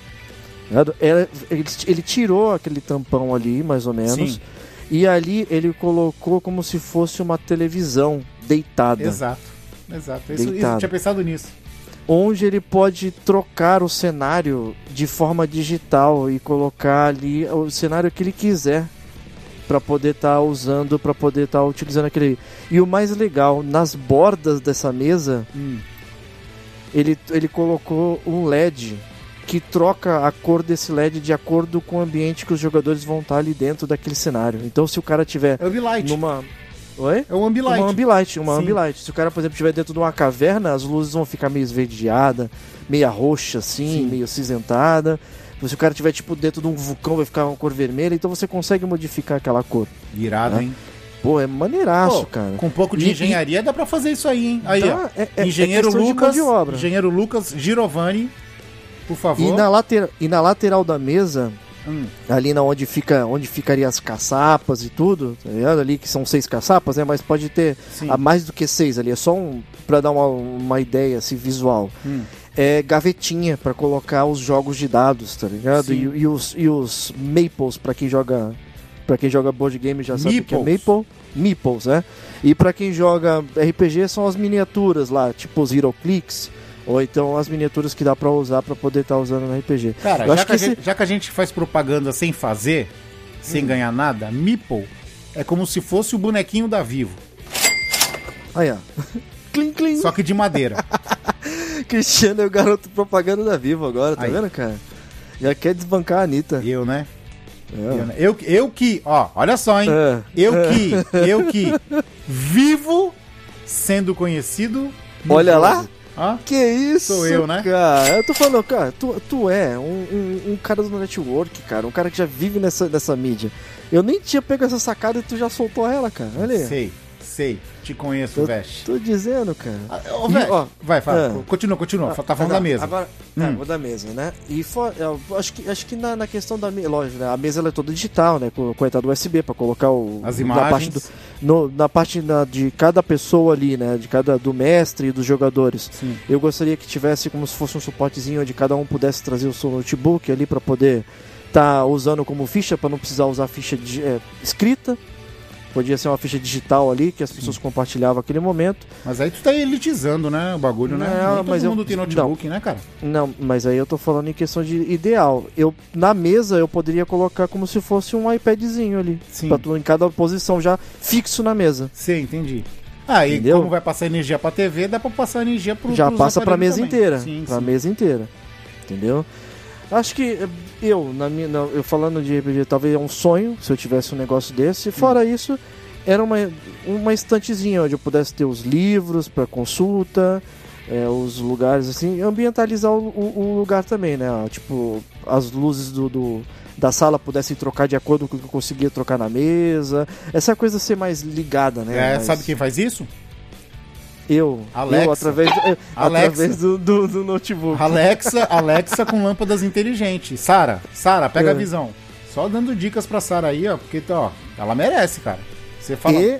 né, ela- ele, ele tirou aquele tampão ali, mais ou menos, Sim. e ali ele colocou como se fosse uma televisão deitada. Exato. Exato. Isso, isso, tinha pensado nisso. onde ele pode trocar o cenário de forma digital e colocar ali o cenário que ele quiser para poder estar usando, para poder estar utilizando aquele. E o mais legal, nas bordas dessa mesa, Hum. ele, ele colocou um LED que troca a cor desse LED de acordo com o ambiente que os jogadores vão estar ali dentro daquele cenário. Então, se o cara tiver É Ambilight. numa Oi? É o Ambilight. Uma ambilight, uma Sim. ambilight. Se o cara, por exemplo, estiver dentro de uma caverna, as luzes vão ficar meio esverdeada, meia roxa assim, Sim. meio acinzentada. Se o cara estiver tipo dentro de um vulcão, vai ficar uma cor vermelha, então você consegue modificar aquela cor. Irado, Né? hein? Pô, é maneiraço, Pô, cara. Com um pouco de E- engenharia dá pra fazer isso aí, hein? Aí, Dá, ó. é- é- engenheiro é Lucas, de obra. engenheiro Lucas Giovanni, por favor. E na, lateral, e na lateral da mesa, Hum, ali na onde fica onde ficaria as caçapas e tudo, tá ligado? Ali que são seis caçapas, né? Mas pode ter sim. a mais do que seis ali, é só um para dar uma, uma ideia assim, visual. Hum. É gavetinha pra colocar os jogos de dados, tá ligado? E, e os, e os maples pra quem joga para quem joga board game já sabe o que é Meeples. maple, meeples, né? E pra quem joga RPG são as miniaturas lá, tipo os Heroclix, ou então as miniaturas que dá pra usar pra poder estar usando no RPG. Cara, já que, esse- gente, já que a gente faz propaganda sem fazer, sem ganhar nada, Meeple é como se fosse o bonequinho da Vivo, Aí, ó. [laughs] clim, clim. só que de madeira. [laughs] Cristiano é o garoto propaganda da Vivo agora, tá Aí. vendo, cara? Já quer desbancar a Anitta. Eu, né? É. Eu, né? eu, que, ó, olha só, hein? É. Eu que, [laughs] eu que vivo sendo conhecido. Olha lá. Hã? Que isso, Sou eu, né? Cara, eu tô falando, cara, tu, tu é um, um, um cara do network, cara, um cara que já vive nessa, nessa mídia. Eu nem tinha pego essa sacada e tu já soltou ela, cara. Olha aí. Sei, sei. Te conheço, Eu Veste. Tô dizendo, cara. Ah, E, ó, vai, fala. ah. Continua, continua. tá falando da mesa. Agora, Hum. é, vou da mesa, né? E for, eu acho que, acho que na, na questão da mesa, lógico, né? A mesa ela é toda digital, né? Com, entrada USB pra colocar o. As Na parte, imagens. do, no- na parte na- de cada pessoa ali, né? De cada do mestre e dos jogadores. Sim. Eu gostaria que tivesse como se fosse um suportezinho onde cada um pudesse trazer o seu notebook ali para poder estar usando como ficha, para não precisar usar ficha de, é, escrita. Podia ser uma ficha digital ali que as pessoas compartilhavam naquele momento. Mas aí tu tá elitizando, né? O bagulho, né? Não, Nem todo mas eu- mundo tem notebook, né, cara? Não, mas aí eu tô falando em questão de ideal. Eu na mesa eu poderia colocar como se fosse um iPadzinho ali, Sim. pra tu, em cada posição já fixo na mesa. Sei, entendi. Ah, e Entendeu? como vai passar energia pra TV, dá pra passar energia pro já passa pra mesa também. inteira, Sim, pra sim. mesa inteira. Entendeu? Acho que eh, eu, na minha, eu falando de RPG, talvez é um sonho se eu tivesse um negócio desse. Fora Hum. isso, era uma, uma estantezinha onde eu pudesse ter os livros para consulta, eh, os lugares assim, e ambientalizar o, o- o lugar também, né? Tipo, as luzes do, do- da sala pudessem trocar de acordo com o que eu conseguia trocar na mesa. Essa coisa ser mais ligada, né? É, Mais- sabe quem faz isso? Eu. Alexa. Eu, através, [laughs] do- Alexa. através do, do, do notebook. Alexa, Alexa com lâmpadas inteligentes. Sara, Sara, pega a É. visão. Só dando dicas pra Sara aí, ó, porque ó, ela merece, cara. Você fala. E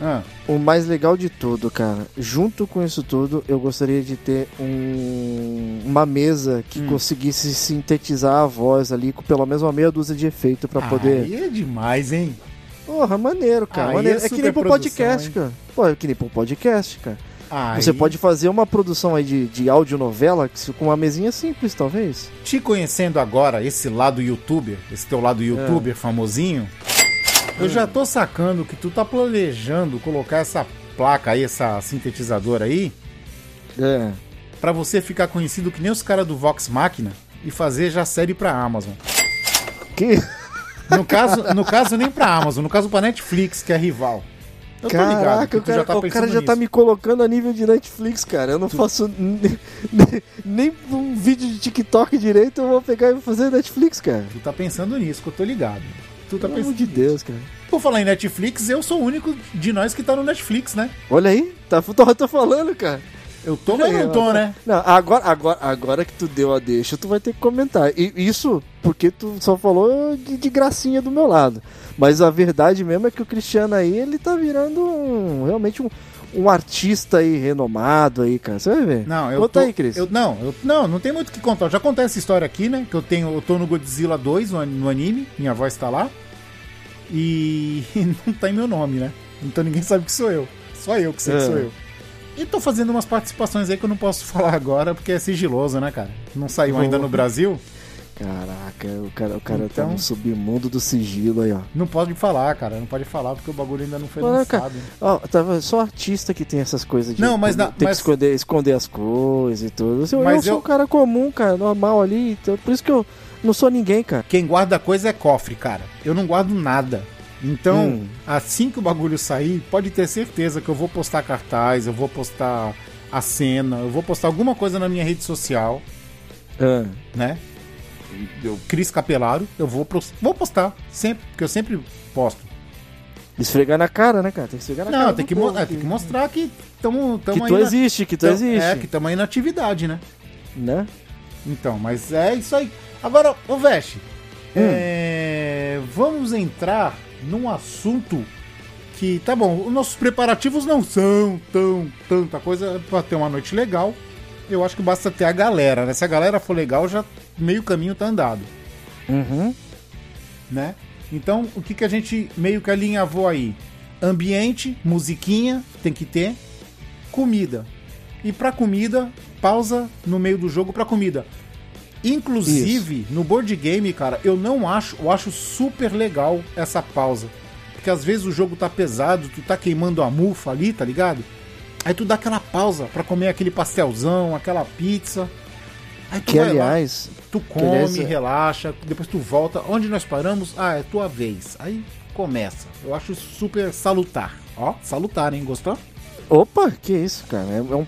Ah, o mais legal de tudo, cara, junto com isso tudo, eu gostaria de ter um, uma mesa que Hum. conseguisse sintetizar a voz ali com pelo menos uma meia dúzia de efeito pra poder. Aí é demais, hein? Porra, maneiro, cara. Maneiro. é É, que nem pro podcast, hein? cara. Pô, é que nem pro podcast, cara. Aí, Você pode fazer uma produção aí de, de audionovela com uma mesinha simples, talvez. Te conhecendo agora, esse lado youtuber, esse teu lado youtuber famosinho, eu já tô sacando que tu tá planejando colocar essa placa aí, essa sintetizadora aí, É. pra você ficar conhecido que nem os caras do Vox Machina e fazer já série pra Amazon. Que... No caso, no caso nem pra Amazon, no caso pra Netflix, que é rival. Eu tô ligado Caraca, que o tu cara, já tá o cara já tá nisso. me colocando a nível de Netflix, cara. Eu não faço nem, nem um vídeo de TikTok direito, eu vou pegar e vou fazer Netflix, cara. Tu tá pensando nisso, que eu tô ligado. Tu tá Pelo pensando de Deus, cara. Por falar em Netflix, eu sou o único de nós que tá no Netflix, né? Olha aí, tá, tô, tô falando, cara. Eu tô, mas não tô, né? Não, agora, agora, agora que tu deu a deixa, tu vai ter que comentar. E isso porque tu só falou de, de gracinha do meu lado. Mas a verdade mesmo é que o Cristiano aí, ele tá virando um, realmente um, um artista aí renomado aí, cara. Você vai ver. Não, eu Conta tô, aí, Cris. Eu, não, eu, não, não tem muito o que contar. Eu já contei essa história aqui, né? Que eu tenho, eu tô no Godzilla 2 no, no anime, minha voz tá lá. E [laughs] não tá em meu nome, né? Então ninguém sabe que sou eu. Só eu que sei que É. sou eu. E tô fazendo umas participações aí que eu não posso [laughs] falar agora porque é sigiloso, né, cara? Não saiu ainda no Brasil. Caraca, o cara, o cara tá Então- no submundo do sigilo aí, ó. Não pode falar, cara. Não pode falar porque o bagulho ainda não foi Olha, lançado. Ó, tava só artista que tem essas coisas de Não, mas na- tem mas- que esconder, esconder as coisas e tudo. Eu, Mas eu sou eu- um cara comum, cara, normal ali, então, por isso que eu não sou ninguém, cara. Quem guarda coisa é cofre, cara. Eu não guardo nada. Então, Hum. assim que o bagulho sair, pode ter certeza que eu vou postar cartaz, eu vou postar a cena, eu vou postar alguma coisa na minha rede social, Ah, né? Eu, Cris Capelaro, eu vou, vou postar sempre, porque eu sempre posto. esfregar na cara, né, cara? Tem que esfregar na cara. Não, tem que, povo, é, tem que mostrar que estamos que tu existe, que tu existe, É, que estamos aí na atividade, né? né? Então, mas é isso aí. Agora, ô Veste, Hum. é, vamos entrar num assunto que, tá bom, os nossos preparativos não são tão tanta coisa pra ter uma noite legal. Eu acho que basta ter a galera, né? Se a galera for legal, já meio caminho tá andado, Uhum. né? Então, o que, que a gente meio que alinhavou aí? Ambiente, musiquinha, tem que ter, comida. E pra comida, pausa no meio do jogo pra comida. Inclusive, no board game, cara, eu não acho, eu acho super legal essa pausa. Porque às vezes o jogo tá pesado, tu tá queimando a mufa ali, tá ligado? Aí tu dá aquela pausa pra comer aquele pastelzão, aquela pizza. Aí tu Que vai lá, aliás, tu come, aliás, é- relaxa, depois tu volta. Onde nós paramos? Ah, é tua vez. Aí começa. Eu acho super salutar. Ó, salutar, hein? Gostou? opa, que isso, cara? É, um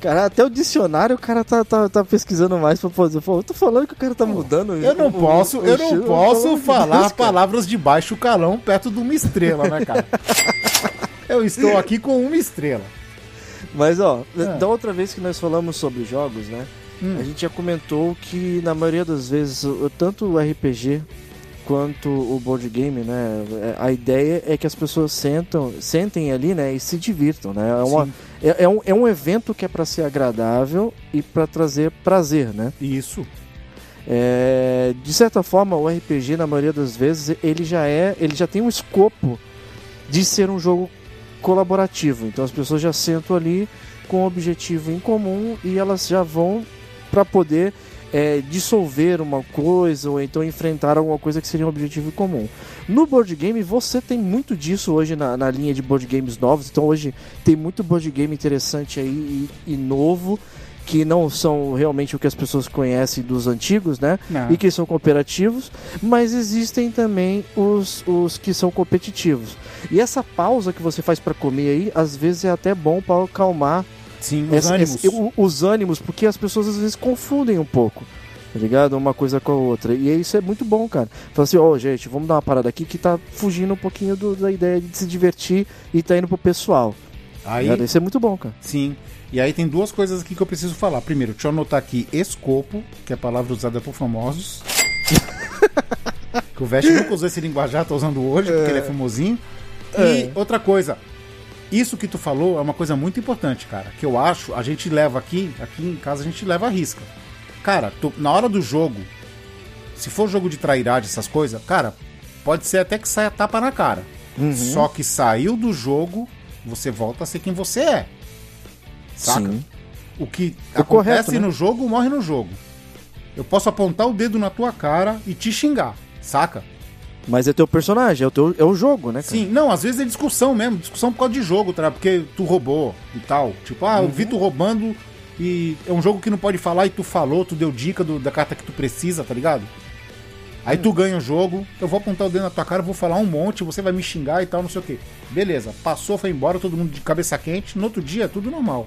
Cara, até o dicionário o cara tá, tá, tá pesquisando mais pra. Pô, eu tô falando que o cara tá mudando. Eu não posso, eu não posso falar Deus, palavras de baixo calão perto de uma estrela, né, cara? eu estou aqui com uma estrela. Mas ó, Ah. da outra vez que nós falamos sobre jogos, né? Hum. A gente já comentou que na maioria das vezes, tanto o RPG quanto o board game, né? é, A ideia é que as pessoas sentam, sentem ali, né? E se divirtam, né? É, uma, é, é um, é um evento que é para ser agradável e para trazer prazer, né? Isso. É, de certa forma, o RPG, na maioria das vezes, ele já é, ele já tem um escopo de ser um jogo colaborativo. Então as pessoas já sentam ali com um objetivo em comum e elas já vão para poder é, dissolver uma coisa ou então enfrentar alguma coisa que seria um objetivo comum. No board game você tem muito disso hoje na, na linha de board games novos. Então hoje tem muito board game interessante aí e, e novo que não são realmente o que as pessoas conhecem dos antigos, né? Não. E que são cooperativos, mas existem também os, os que são competitivos. E essa pausa que você faz para comer aí, às vezes é até bom para acalmar Sim, os essa- ânimos. os ânimos, porque as pessoas às vezes confundem um pouco. Tá ligado? Uma coisa com a outra. E isso é muito bom, cara. Fala assim, ó, gente, vamos dar uma parada aqui que tá fugindo um pouquinho do- da ideia de se divertir e tá indo pro pessoal. Aí, Ligado? Isso é muito bom, cara. sim. E aí tem duas coisas aqui que eu preciso falar. Primeiro, deixa eu anotar aqui escopo, que é a palavra usada por famosos. [laughs] que o Veste nunca usou esse linguajar, tá usando hoje, porque ele é famosinho. E É. outra coisa, isso que tu falou é uma coisa muito importante, cara. Que eu acho, a gente leva aqui, aqui em casa a gente leva a risca. Cara, tu- na hora do jogo, se for jogo de trairagem, essas coisas, cara, pode ser até que saia tapa na cara. Uhum. Só que saiu do jogo, você volta a ser quem você é. Saca? Sim. O que É acontece correto, né? no jogo, morre no jogo. Eu posso apontar o dedo na tua cara e te xingar, saca? Mas é teu personagem, é o, teu, é o jogo, né, cara? Sim, não, às vezes é discussão mesmo, discussão por causa de jogo, tá? Porque tu roubou e tal. Tipo, ah, Uhum. eu vi tu roubando e é um jogo que não pode falar e tu falou, tu deu dica do- da carta que tu precisa, tá ligado? Aí tu ganha o jogo, eu vou apontar o dedo na tua cara, vou falar um monte, você vai me xingar e tal, não sei o quê. Beleza, passou, foi embora, todo mundo de cabeça quente, no outro dia é tudo normal.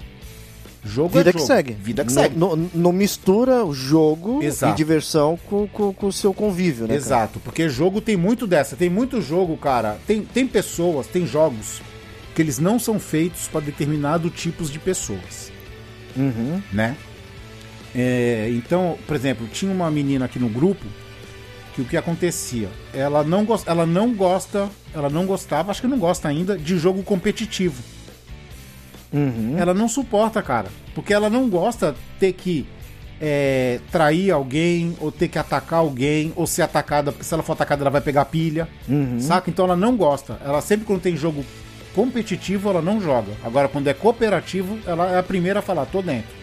Jogo Vida é que jogo. segue. Vida que Não- segue. Não, não mistura o jogo Exato. e diversão com, com, com o seu convívio, né? cara? Exato, porque jogo tem muito dessa. Tem muito jogo, cara. Tem, tem pessoas, tem jogos que eles não são feitos para determinado tipos de pessoas. Uhum. né? É, então, por exemplo, tinha uma menina aqui no grupo que o que acontecia? Ela não, ela não gosta, ela não gostava, acho que não gosta ainda, de jogo competitivo. Uhum. Ela não suporta, cara. Porque ela não gosta ter que é, trair alguém, ou ter que atacar alguém, ou ser atacada, porque se ela for atacada ela vai pegar pilha. Uhum. Saca? Então ela não gosta. Ela sempre quando tem jogo competitivo, ela não joga. Agora, quando é cooperativo, ela é a primeira a falar, tô dentro.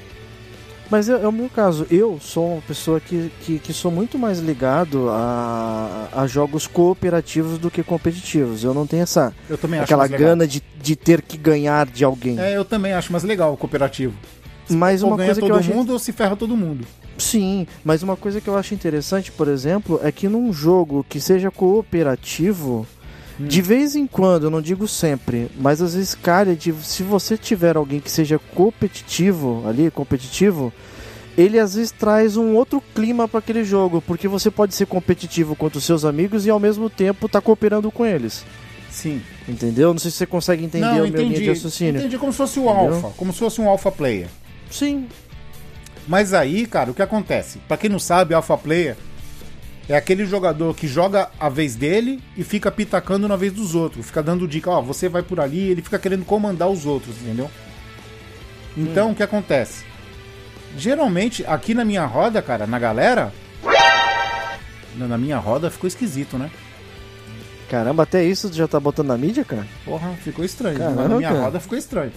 Mas é, é o meu caso. Eu sou uma pessoa que, que, que sou muito mais ligado a, a jogos cooperativos do que competitivos. Eu não tenho essa Eu também aquela gana de, de ter que ganhar de alguém. É, eu também acho mais legal o cooperativo. Mas ou uma ganha coisa que todo eu acho mundo ou se ferra todo mundo. Sim, mas uma coisa que eu acho interessante, por exemplo, é que num jogo que seja cooperativo, Hum. de vez em quando, eu não digo sempre, mas às vezes calha de se você tiver alguém que seja competitivo ali, competitivo, ele às vezes traz um outro clima para aquele jogo, porque você pode ser competitivo contra os seus amigos e ao mesmo tempo tá cooperando com eles. Sim. Entendeu? Não sei se você consegue entender não, a minha linha entendi. de raciocínio. Entendi como se fosse o Entendeu? alfa, como se fosse um alpha player. Sim. Mas aí, cara, o que acontece? Pra quem não sabe, alpha player é aquele jogador que joga a vez dele e fica pitacando na vez dos outros, fica dando dica, ó, você vai por ali, ele fica querendo comandar os outros, entendeu? Então, o que acontece? Geralmente, aqui na minha roda, cara, na galera, na na minha roda ficou esquisito, né? Caramba, até isso tu já tá botando na mídia, cara? Porra, ficou estranho. Caramba, na minha cara. roda ficou estranho.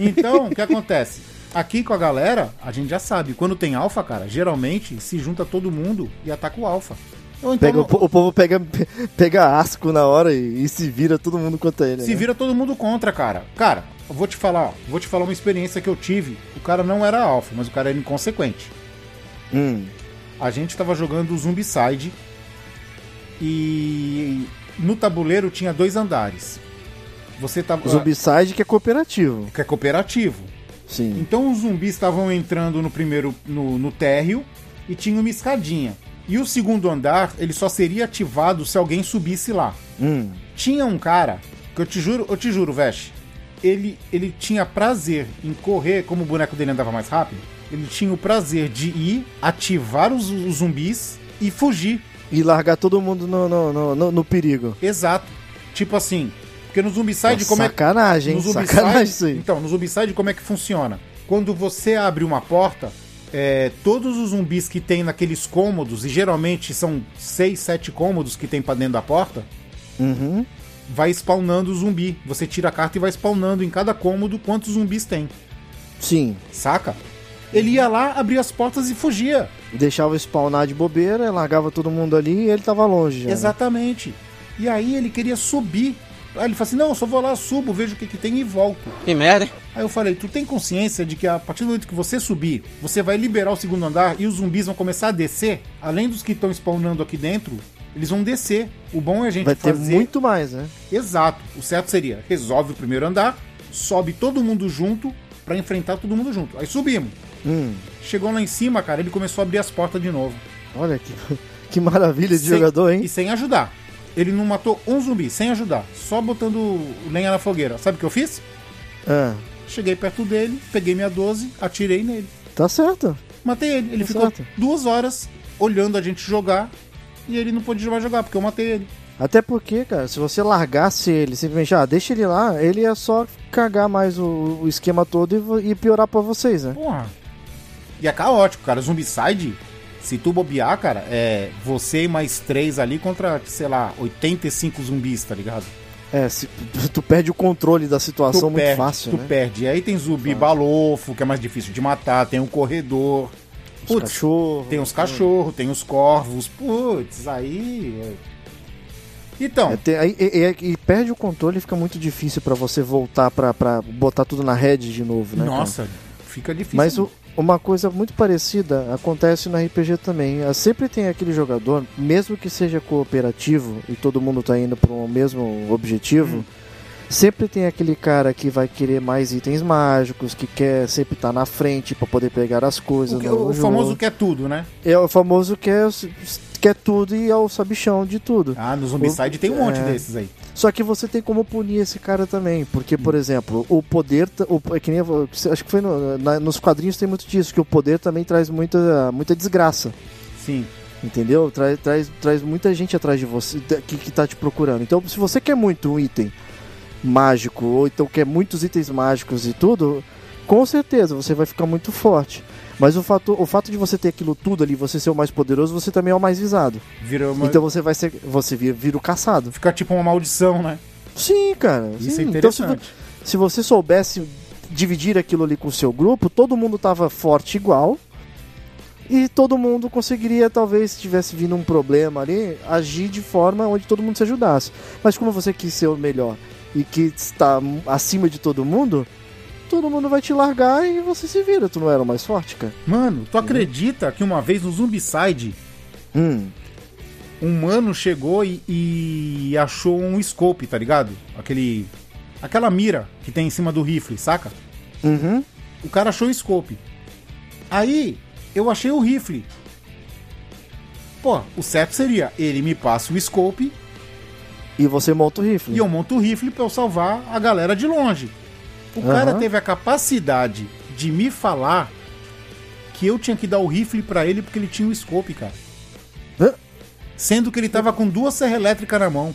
Então, o que acontece? Aqui com a galera, a gente já sabe, quando tem alfa, cara, geralmente se junta todo mundo e ataca o alfa. Então Pega, o, o povo pega, [laughs] pega asco na hora e, e se vira todo mundo contra ele. se né? vira todo mundo contra, cara. Cara, vou te falar, vou te falar uma experiência que eu tive. O cara não era alfa, mas o cara era inconsequente. Hum, A gente tava jogando o Zumbicide e no tabuleiro tinha dois andares. Você tava. o Zombicide que é cooperativo. Que é cooperativo. Sim. Então os zumbis estavam entrando no primeiro no, no térreo e tinha uma escadinha. E o segundo andar, ele só seria ativado se alguém subisse lá. Hum, Tinha um cara, que eu te juro, eu te juro, Veste, ele, ele tinha prazer em correr, como o boneco dele andava mais rápido, ele tinha o prazer de ir, ativar os, os zumbis e fugir. e largar todo mundo no, no, no- no perigo. Exato. Tipo assim, porque no Zumbicide, Pô, como é sacanagem, hein? no Zombicide, Sacanagem isso aí. Então, no Zombicide, como é que funciona? Quando você abre uma porta, é, todos os zumbis que tem naqueles cômodos, e geralmente são seis, sete cômodos que tem pra dentro da porta, Uhum. vai spawnando o zumbi. Você tira a carta e vai spawnando em cada cômodo quantos zumbis tem. Sim. Saca? Ele ia lá, abria as portas e fugia. Deixava spawnar de bobeira, largava todo mundo ali e ele tava longe já. né? Exatamente. E aí ele queria subir. Aí ele falou assim: não, eu só vou lá, subo, vejo o que, que tem e volto. Que merda, hein? Aí eu falei, tu tem consciência de que a partir do momento que você subir, você vai liberar o segundo andar e os zumbis vão começar a descer? Além dos que estão spawnando aqui dentro, eles vão descer. O bom é a gente Vai ter fazer. muito mais, né? Exato. O certo seria, resolve o primeiro andar, sobe todo mundo junto pra enfrentar todo mundo junto. Aí subimos. Hum, Chegou lá em cima, cara, ele começou a abrir as portas de novo. olha que, [laughs] que maravilha de Sem- jogador, hein? E sem ajudar. Ele não matou um zumbi, sem ajudar. Só botando lenha na fogueira. Sabe o que eu fiz? Ah, Cheguei perto dele, peguei minha 12, atirei nele. tá certo. Matei ele. Ele Tá ficou certo. duas horas olhando a gente jogar e ele não pôde mais jogar porque eu matei ele. Até porque, cara, se você largasse ele, simplesmente, ah, deixa ele lá, ele ia só cagar mais o, o esquema todo e e, piorar pra vocês, né? Porra. E é caótico, cara. Zombicide, se tu bobear, cara, é você e mais três ali contra, sei lá, 85 zumbis, tá ligado? É, se, tu perde o controle da situação tu muito perde, fácil, tu né? perde. E aí tem zumbi balofo, que é mais difícil de matar, tem o corredor. Os Putz, cachorros. tem os cachorros, tem os corvos. Putz, aí. é- Então, É, tem- aí- e, e- perde o controle e fica muito difícil pra você voltar pra, pra botar tudo na rede de novo, né? cara? nossa, fica difícil. Mas o- uma coisa muito parecida acontece no RPG também. Ah, Sempre tem aquele jogador, mesmo que seja cooperativo e todo mundo tá indo para o mesmo objetivo, Sempre tem aquele cara que vai querer mais itens mágicos, que quer sempre estar na frente pra poder pegar as coisas. O, que- no o famoso quer tudo, né? É o famoso que é, que é tudo e é o sabichão de tudo. Ah, no Zombicide tem um monte É. desses aí. Só que você tem como punir esse cara também. Porque, por exemplo, o poder. O, é que nem, acho que foi no- na- nos quadrinhos tem muito disso, que o poder também traz muita, muita desgraça. Sim. Entendeu? Traz, traz, traz muita gente atrás de você que, que tá te procurando. Então, se você quer muito um item mágico, ou então quer muitos itens mágicos e tudo, com certeza você vai ficar muito forte. Mas o fato, o fato de você ter aquilo tudo ali, você ser o mais poderoso, você também é o mais visado. Vira uma... Então você vai ser. Você vira, vira o caçado. Fica tipo uma maldição, né? Sim, cara. Isso sim. é Então, se, interessante. se você soubesse dividir aquilo ali com o seu grupo, todo mundo tava forte igual. E todo mundo conseguiria, talvez, se tivesse vindo um problema ali, agir de forma onde todo mundo se ajudasse. Mas como você quis ser o melhor e que está acima de todo mundo, todo mundo vai te largar e você se vira. Tu não era o mais forte, cara? Mano, tu acredita que uma vez no Zombicide, Hum. um mano chegou e, e achou um scope, tá ligado? Aquele. Aquela mira que tem em cima do rifle, saca? Uhum. O cara achou o scope. Aí, eu achei o rifle. Pô, o certo seria, ele me passa o scope E você monta o rifle. e eu monto o rifle pra eu salvar a galera de longe. O cara Aham. teve a capacidade de me falar que eu tinha que dar o rifle pra ele porque ele tinha o scope, cara. Hã? Sendo que ele tava com duas serra elétricas na mão.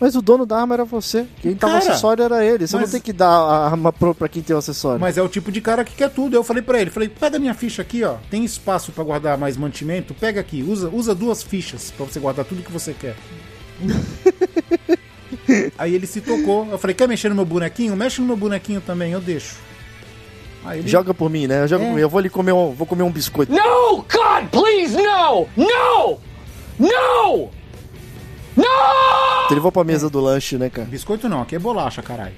Mas o dono da arma era você. Quem tava Cara, acessório era ele. Você mas- não tem que dar a arma pro, pra quem tem o acessório. Mas é o tipo de cara que quer tudo. Eu falei pra ele, falei, pega minha ficha aqui, ó. Tem espaço pra guardar mais mantimento? Pega aqui, usa, usa duas fichas pra você guardar tudo que você quer. [laughs] [laughs] Aí ele se tocou. Eu falei, quer mexer no meu bonequinho? Mexe no meu bonequinho também, eu deixo. Aí ele... Joga por mim, né? Joga É. por mim. Eu vou ali comer um, vou comer um biscoito. No! God, please, no! No! No! No! Ele vou pra mesa do lanche, né, cara? Biscoito não, aqui é bolacha, caralho.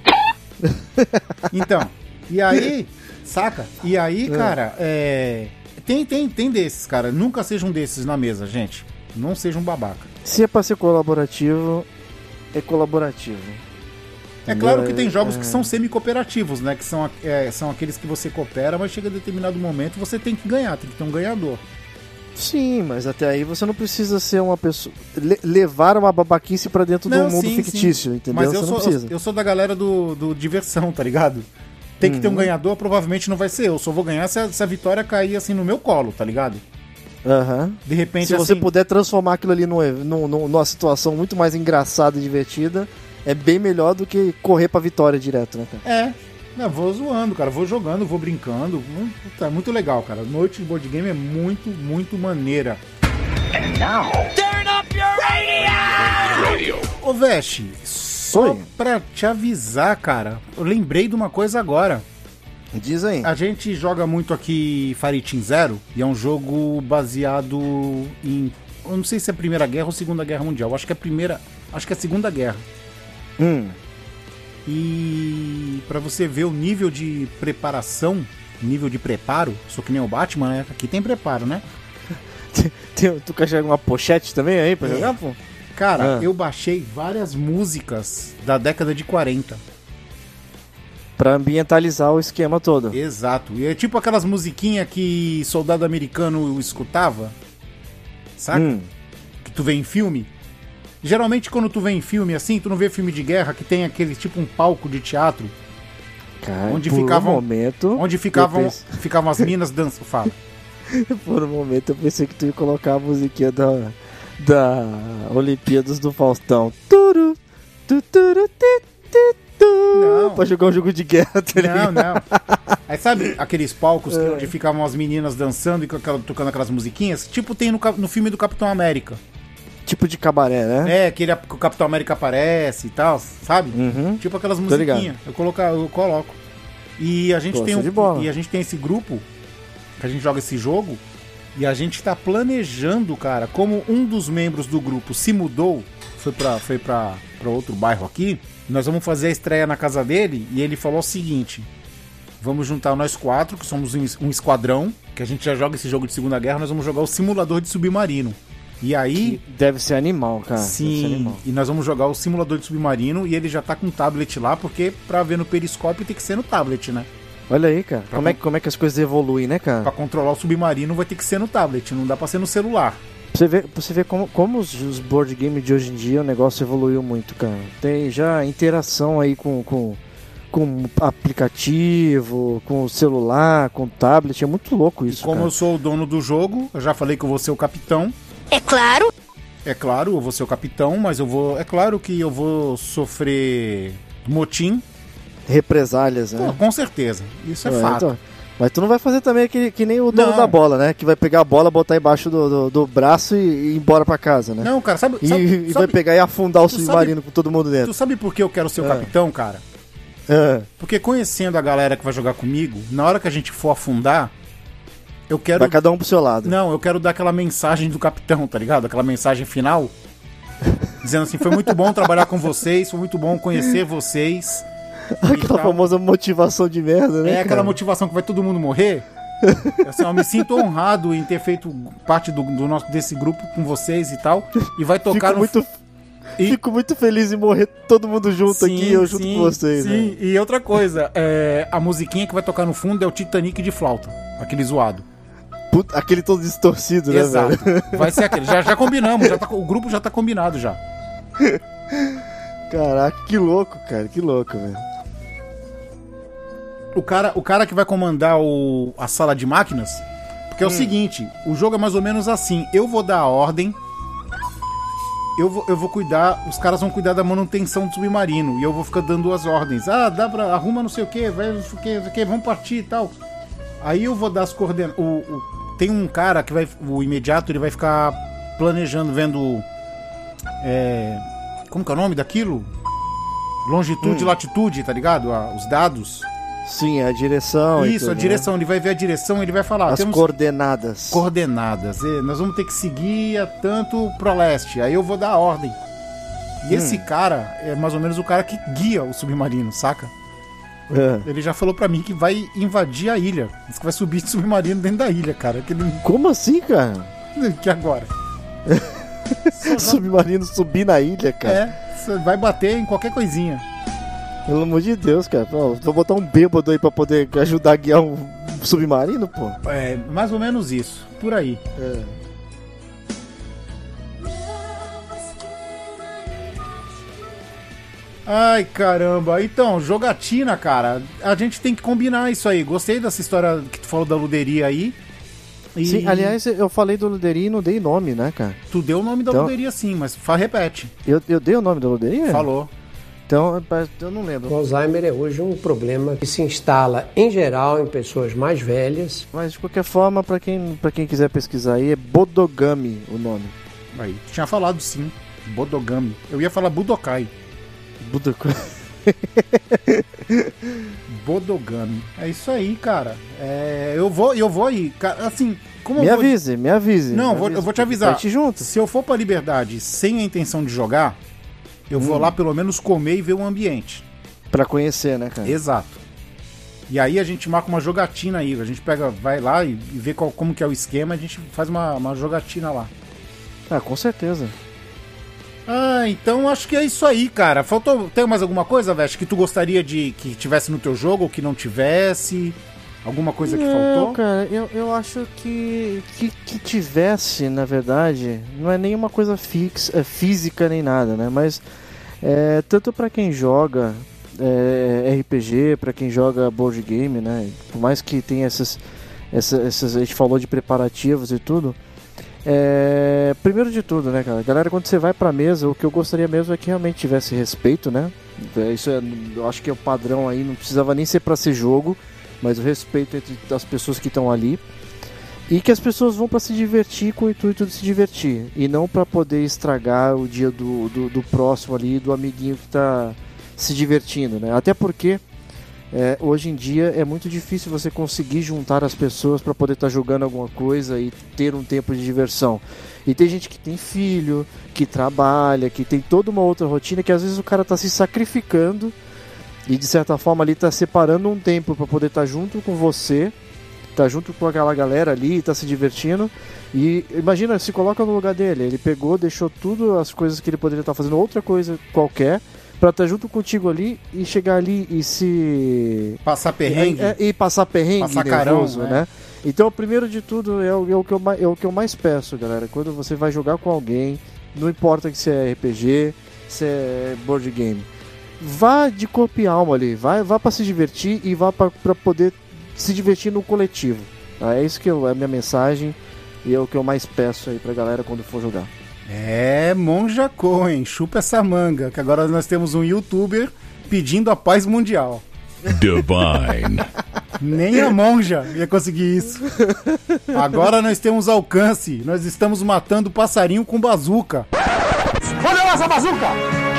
[laughs] então, e aí, saca? E aí, cara, é. Tem, tem, tem desses, cara. Nunca seja um desses na mesa, gente. Não seja um babaca. Se é pra ser colaborativo, é colaborativo. É claro que tem jogos É- que são semi-cooperativos, né? Que são, é, são aqueles que você coopera, mas chega a determinado momento você tem que ganhar, tem que ter um ganhador. Sim, mas até aí você não precisa ser uma pessoa. le- levar uma babaquice pra dentro Não, do mundo sim, fictício, sim. entendeu? Mas eu não sou, precisa. eu, sou da galera do, do diversão, tá ligado? Tem que ter um Uhum. ganhador, provavelmente não vai ser eu. Só vou ganhar se a, se a vitória cair assim no meu colo, tá ligado? Aham. De repente, Se você assim, puder transformar aquilo ali num, num- num- numa situação muito mais engraçada e divertida, é bem melhor do que correr pra vitória direto, né, cara? É. Não, vou zoando, cara. Vou jogando, vou brincando. Hum, Puta, é muito legal, cara. Noite de board game é muito, muito maneira. Ô, Veste, só Oi. pra te avisar, cara, eu lembrei de uma coisa agora. Diz aí. A gente joga muito aqui Fire Team Zero e é um jogo baseado em. Eu não sei se é a Primeira Guerra ou Segunda Guerra Mundial. Acho que é a primeira. Acho que é a Segunda Guerra. Hum. E pra você ver o nível de preparação, nível de preparo, sou que nem o Batman, né? Aqui tem preparo, né? [laughs] Tem, tu quer jogar uma pochete também aí pra É. jogar, pô? Cara, Ah. eu baixei várias músicas da década de 40. Pra ambientalizar o esquema todo. Exato. E é tipo aquelas musiquinhas que soldado americano escutava. Saca? Hum. Que tu vê em filme. Geralmente quando tu vê em filme assim, tu não vê filme de guerra que tem aquele tipo um palco de teatro Cara, Onde por ficavam- um momento. onde ficavam, [laughs] ficavam as minas dançando. Fala. [laughs] por um momento eu pensei que tu ia colocar a musiquinha da. Da Olimpíadas do Faustão. Turu, tu, turu, ti, ti, tu, Não. Pra jogar um jogo de guerra, tá Não, ligado? não. Aí sabe [laughs] aqueles palcos É. que, onde ficavam as meninas dançando e tocando aquelas musiquinhas? Tipo tem no, no filme do Capitão América. Tipo de cabaré, né? É, que, ele, que o Capitão América aparece e tal, sabe? Uhum. Tipo aquelas musiquinhas. Eu, coloco, eu coloco. E a gente tem um, de bola. e a gente tem esse grupo que a gente joga esse jogo e a gente tá planejando, cara, como um dos membros do grupo se mudou, foi pra, foi pra outro bairro aqui, nós vamos fazer a estreia na casa dele e ele falou o seguinte: vamos juntar nós quatro, que somos um, es- esquadrão, que a gente já joga esse jogo de Segunda Guerra, nós vamos jogar o simulador de submarino. E aí, Que deve ser animal, cara. Sim, animal. e nós vamos jogar o simulador de submarino e ele já tá com um tablet lá, porque pra ver no periscópio tem que ser no tablet, né? Olha aí, cara. Como é, como é que as coisas evoluem, né, cara? Pra controlar o submarino vai ter que ser no tablet, não dá pra ser no celular. Você ver, pra você ver como, como os, os board games de hoje em dia o negócio evoluiu muito, cara. Tem já interação aí com, com, com aplicativo, com o celular, com o tablet. É muito louco E isso, como cara. eu sou o dono do jogo, eu já falei que eu vou ser o capitão. É claro. É claro, eu vou ser o capitão, mas eu vou. É claro que eu vou sofrer motim. Represálias, né? Pô, com certeza. Isso é, É, fato. então, mas tu não vai fazer também que, que nem o dono Não. da bola, né? Que vai pegar a bola, botar embaixo do, do, do braço e, e ir embora pra casa, né? Não, cara, sabe. E, sabe- e vai sabe- pegar e afundar o tu submarino com todo mundo Tu dentro. sabe por que eu quero ser o É. capitão, cara? É, Porque conhecendo a galera que vai jogar comigo, na hora que a gente for afundar, eu quero. vai cada um pro seu lado. Não, eu quero dar aquela mensagem do capitão, tá ligado? Aquela mensagem final. [laughs] Dizendo assim, foi muito bom trabalhar com vocês, foi muito bom conhecer vocês. [laughs] Aquela tal. famosa motivação de merda, né? É aquela cara? motivação que vai todo mundo morrer. [laughs] Assim, eu me sinto honrado em ter feito parte do, do nosso, desse grupo com vocês e tal. E vai tocar Fico no. muito, E- fico muito feliz em morrer todo mundo junto aqui, eu junto sim, com vocês. Sim, né? e outra coisa, é, a musiquinha que vai tocar no fundo é o Titanic de flauta. Aquele zoado. Puta, aquele todo distorcido, né, Exato. velho? [laughs] Vai ser aquele. Já, já combinamos, já tá- o grupo já tá combinado já. Caraca, que louco, cara, que louco, velho. O cara, o cara que vai comandar o, a sala de máquinas. Porque é Hum. o seguinte, o jogo é mais ou menos assim. Eu vou dar a ordem. Eu vou, eu vou cuidar, os caras vão cuidar da manutenção do submarino. E eu vou ficar dando as ordens. Ah, dá pra. Arruma não sei o que, vai não sei o que, não sei o que, vamos partir e tal. Aí eu vou dar as coordenadas. O, o- tem um cara que vai. O imediato, ele vai ficar planejando, vendo. É, como que é o nome daquilo? Longitude e Hum. latitude, tá ligado? Ah, Os dados. Sim, a direção. Isso, tudo, a né? direção. Ele vai ver a direção, ele vai falar. As coordenadas. coordenadas. E nós vamos ter que seguir a tanto pro leste. Aí eu vou dar a ordem. E Hum. esse cara é mais ou menos o cara que guia o submarino, saca? É. Ele já falou pra mim que vai invadir a ilha. Diz que vai subir de [laughs] submarino dentro da ilha, cara. Que, ele... Como assim, cara? [laughs] que agora? [laughs] Submarino subir na ilha, cara. É, vai bater em qualquer coisinha. Pelo amor de Deus, cara. Pô, vou botar um bêbado aí pra poder ajudar a guiar um submarino, pô. É, mais ou menos isso. Por aí. É. Ai, caramba. Então, jogatina, cara. A gente tem que combinar isso aí. Gostei dessa história que tu falou da luderia aí. E Sim, aliás, eu falei do Luderia e não dei nome, né, cara? Tu deu o nome da Então- luderia sim, mas repete. Eu, eu dei o nome da Luderia? Falou. Então, eu- não lembro. O Alzheimer é hoje um problema que se instala, em geral, em pessoas mais velhas. Mas de qualquer forma, pra quem, pra quem quiser pesquisar aí, é Bodogami o nome. Aí, tinha falado sim. Bodogami. Eu ia falar Budokai. Bodogami. [laughs] Bodogami. É isso aí, cara. É, eu vou, eu vou aí. Assim, como Me eu vou... avise, me avise. Não, me vou- avise, eu vou te avisar. Te junto. Se eu for pra Liberdade sem a intenção de jogar, eu vou Hum. lá pelo menos comer e ver o ambiente. Pra conhecer, né, cara? Exato. E aí a gente marca uma jogatina aí. A gente pega, vai lá e, e vê qual, como que é o esquema. A gente faz uma, uma jogatina lá. Ah, com certeza. Ah, então acho que é isso aí, cara. Faltou. Tem mais alguma coisa, Veste, que tu gostaria de que tivesse no teu jogo ou que não tivesse? Alguma coisa que não, faltou? cara, eu, eu acho que, que que tivesse, na verdade, não é nenhuma coisa fixa, é física nem nada, né? Mas é, tanto pra quem joga é, RPG, pra quem joga board game, né? Por mais que tenha essas, essa- essas, a gente falou de preparativos e tudo. É, primeiro de tudo, né, cara? Galera, quando você vai pra mesa, o que eu gostaria mesmo é que realmente tivesse respeito, né? É, Isso é, eu acho que é o padrão aí, não precisava nem ser pra ser jogo, mas o respeito entre as pessoas que estão ali. E que as pessoas vão pra se divertir com o intuito de se divertir. E não pra poder estragar o dia do, do, do próximo ali, do amiguinho que tá se divertindo, né? Até porque é, hoje em dia é muito difícil você conseguir juntar as pessoas para poder estar jogando alguma coisa e ter um tempo de diversão. E tem gente que tem filho, que trabalha, que tem toda uma outra rotina que às vezes o cara tá se sacrificando e de certa forma ali tá separando um tempo para poder estar junto com você, tá junto com aquela galera ali, tá se divertindo. E imagina, se coloca no lugar dele. Ele pegou, deixou tudo as coisas que ele poderia estar fazendo, outra coisa qualquer, pra estar junto contigo ali e chegar ali e se. Passar perrengue. É, e passar perrengue Passar nervoso, carão, né? Então, o primeiro de tudo é o, é o que eu, é o que eu mais peço, galera. Quando você vai jogar com alguém, não importa que se é RPG, se é board game, vá de corpo e alma ali, vai, vá para se divertir e vá para poder se divertir no coletivo. tá? É isso que eu, é a minha mensagem e é o que eu mais peço aí pra galera quando for jogar. É, Monja Cohen, chupa essa manga, que agora nós temos um youtuber pedindo a paz mundial. Divine. [laughs] Nem a monja ia conseguir isso. Agora nós temos alcance. Nós estamos matando passarinho com bazuca. Olha lá essa bazuca!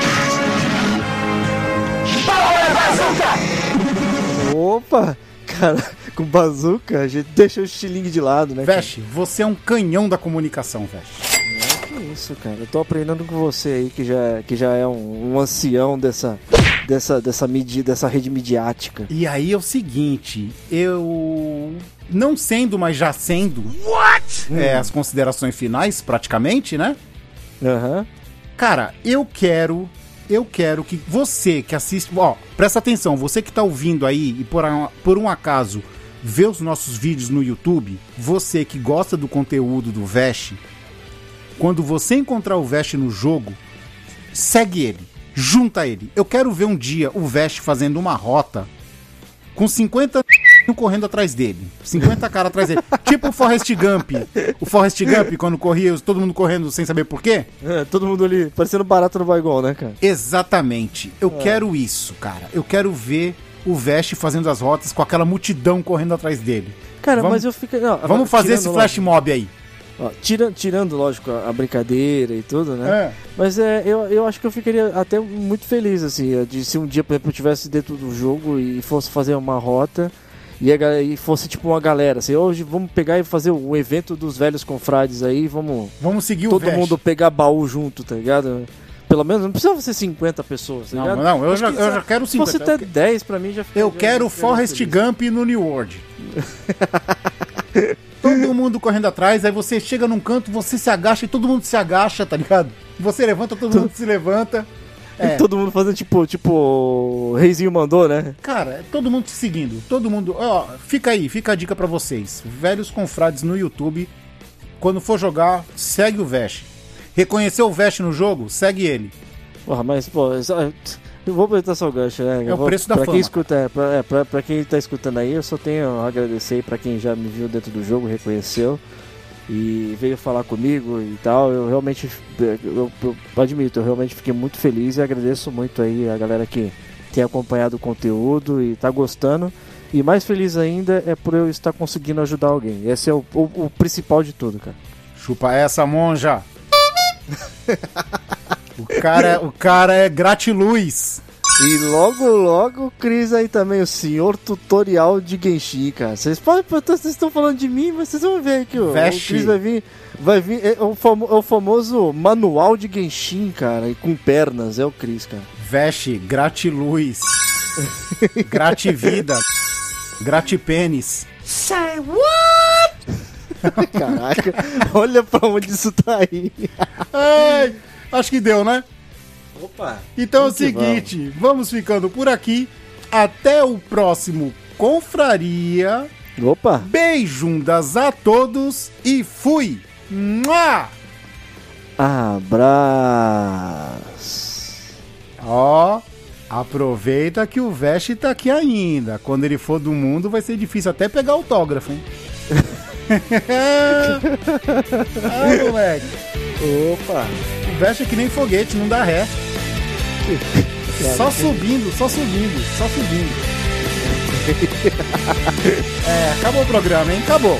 Opa! Cara, com bazuca, a gente deixa o estilingue de lado, né? Veste, você é um canhão da comunicação, Veste. Que isso, cara. Eu tô aprendendo com você aí, que já, que já é um, um ancião dessa, dessa, dessa, midi, dessa rede midiática. E aí é o seguinte, eu não sendo, mas já sendo. What? É, as considerações finais, praticamente, né? Aham. Cara, eu quero. Eu quero que você que assiste. Ó, presta atenção, você que tá ouvindo aí e por, por um acaso vê os nossos vídeos no YouTube, você que gosta do conteúdo do Vest, quando você encontrar o Vest no jogo, segue ele, junta ele. Eu quero ver um dia o Vest fazendo uma rota com 50 correndo atrás dele. 50 caras atrás dele. tipo o Forrest Gump. O Forrest Gump, quando corria, todo mundo correndo sem saber por quê. É, todo mundo ali parecendo barato no Baigol, né, cara? Exatamente. Eu quero isso, cara. Eu quero ver o Vest fazendo as rotas com aquela multidão correndo atrás dele. Cara, Vamos- mas eu fico. não, Vamos fazer esse flash mob aí. Ó, tira- tirando, lógico, a, a brincadeira e tudo, né? É. Mas é, eu, eu acho que eu ficaria até muito feliz, assim, de se um dia, por exemplo, eu estivesse dentro do jogo e fosse fazer uma rota e, a e fosse tipo uma galera, assim, hoje vamos pegar e fazer o evento dos velhos confrades aí, vamos Vamos seguir o todo mundo pegar baú junto, tá ligado? Pelo menos não precisa ser 50 pessoas, tá Não, ligado? não, eu já, que eu se- já quero Se fosse 50. até 10 pra mim já fica- Eu já- quero já Forrest feliz. Gump no New World. todo mundo correndo atrás, aí você chega num canto, você se agacha e todo mundo se agacha, tá ligado? Você levanta, todo mundo se levanta. É. [laughs] Todo mundo fazendo tipo, tipo, o Reizinho mandou, né? Cara, é todo mundo te seguindo. Todo mundo. Ó, fica aí, fica a dica pra vocês. Velhos confrades no YouTube. Quando for jogar, segue o Vest. Reconheceu o Vest no jogo? Segue ele. Porra, mas, pô, eu vou apertar só o gancho, né? É o vou- preço da pra fama, Quem escuta, é, pra, é, pra, pra quem tá escutando aí, eu só tenho a agradecer aí pra quem já me viu dentro do jogo, reconheceu e veio falar comigo e tal. Eu realmente, eu, eu admito, eu realmente fiquei muito feliz e agradeço muito aí a galera que tem acompanhado o conteúdo e tá gostando. E mais feliz ainda é por eu estar conseguindo ajudar alguém. Esse é o, o, o principal de tudo, cara. Chupa essa, monja. [laughs] o, cara, o cara é gratiluz. E logo, logo o Cris aí também, o senhor tutorial de Genshin, cara. Vocês podem, vocês estão falando de mim, mas vocês vão ver aqui, ó. O. Cris vai vir, vai vir, é o, famo- é o famoso manual de Genshin, cara, e com pernas, é o Cris, cara. Veste, gratiluz. [laughs] grativida. Gratipênis. Caraca, olha pra onde isso tá aí. Ai, acho que deu, né? Opa. Então é o Vamos seguinte, vamos ficando por aqui. Até o próximo Confraria. Opa. Beijundas a todos e fui! Mua! Abraço. Ó, aproveita que o Veste tá aqui ainda. Quando ele for do mundo vai ser difícil até pegar autógrafo, hein? [laughs] [laughs] ah, moleque. Opa. O Veste é que nem foguete, não dá ré. Só subindo, só subindo, só subindo. [laughs] é, acabou o programa, hein? Acabou.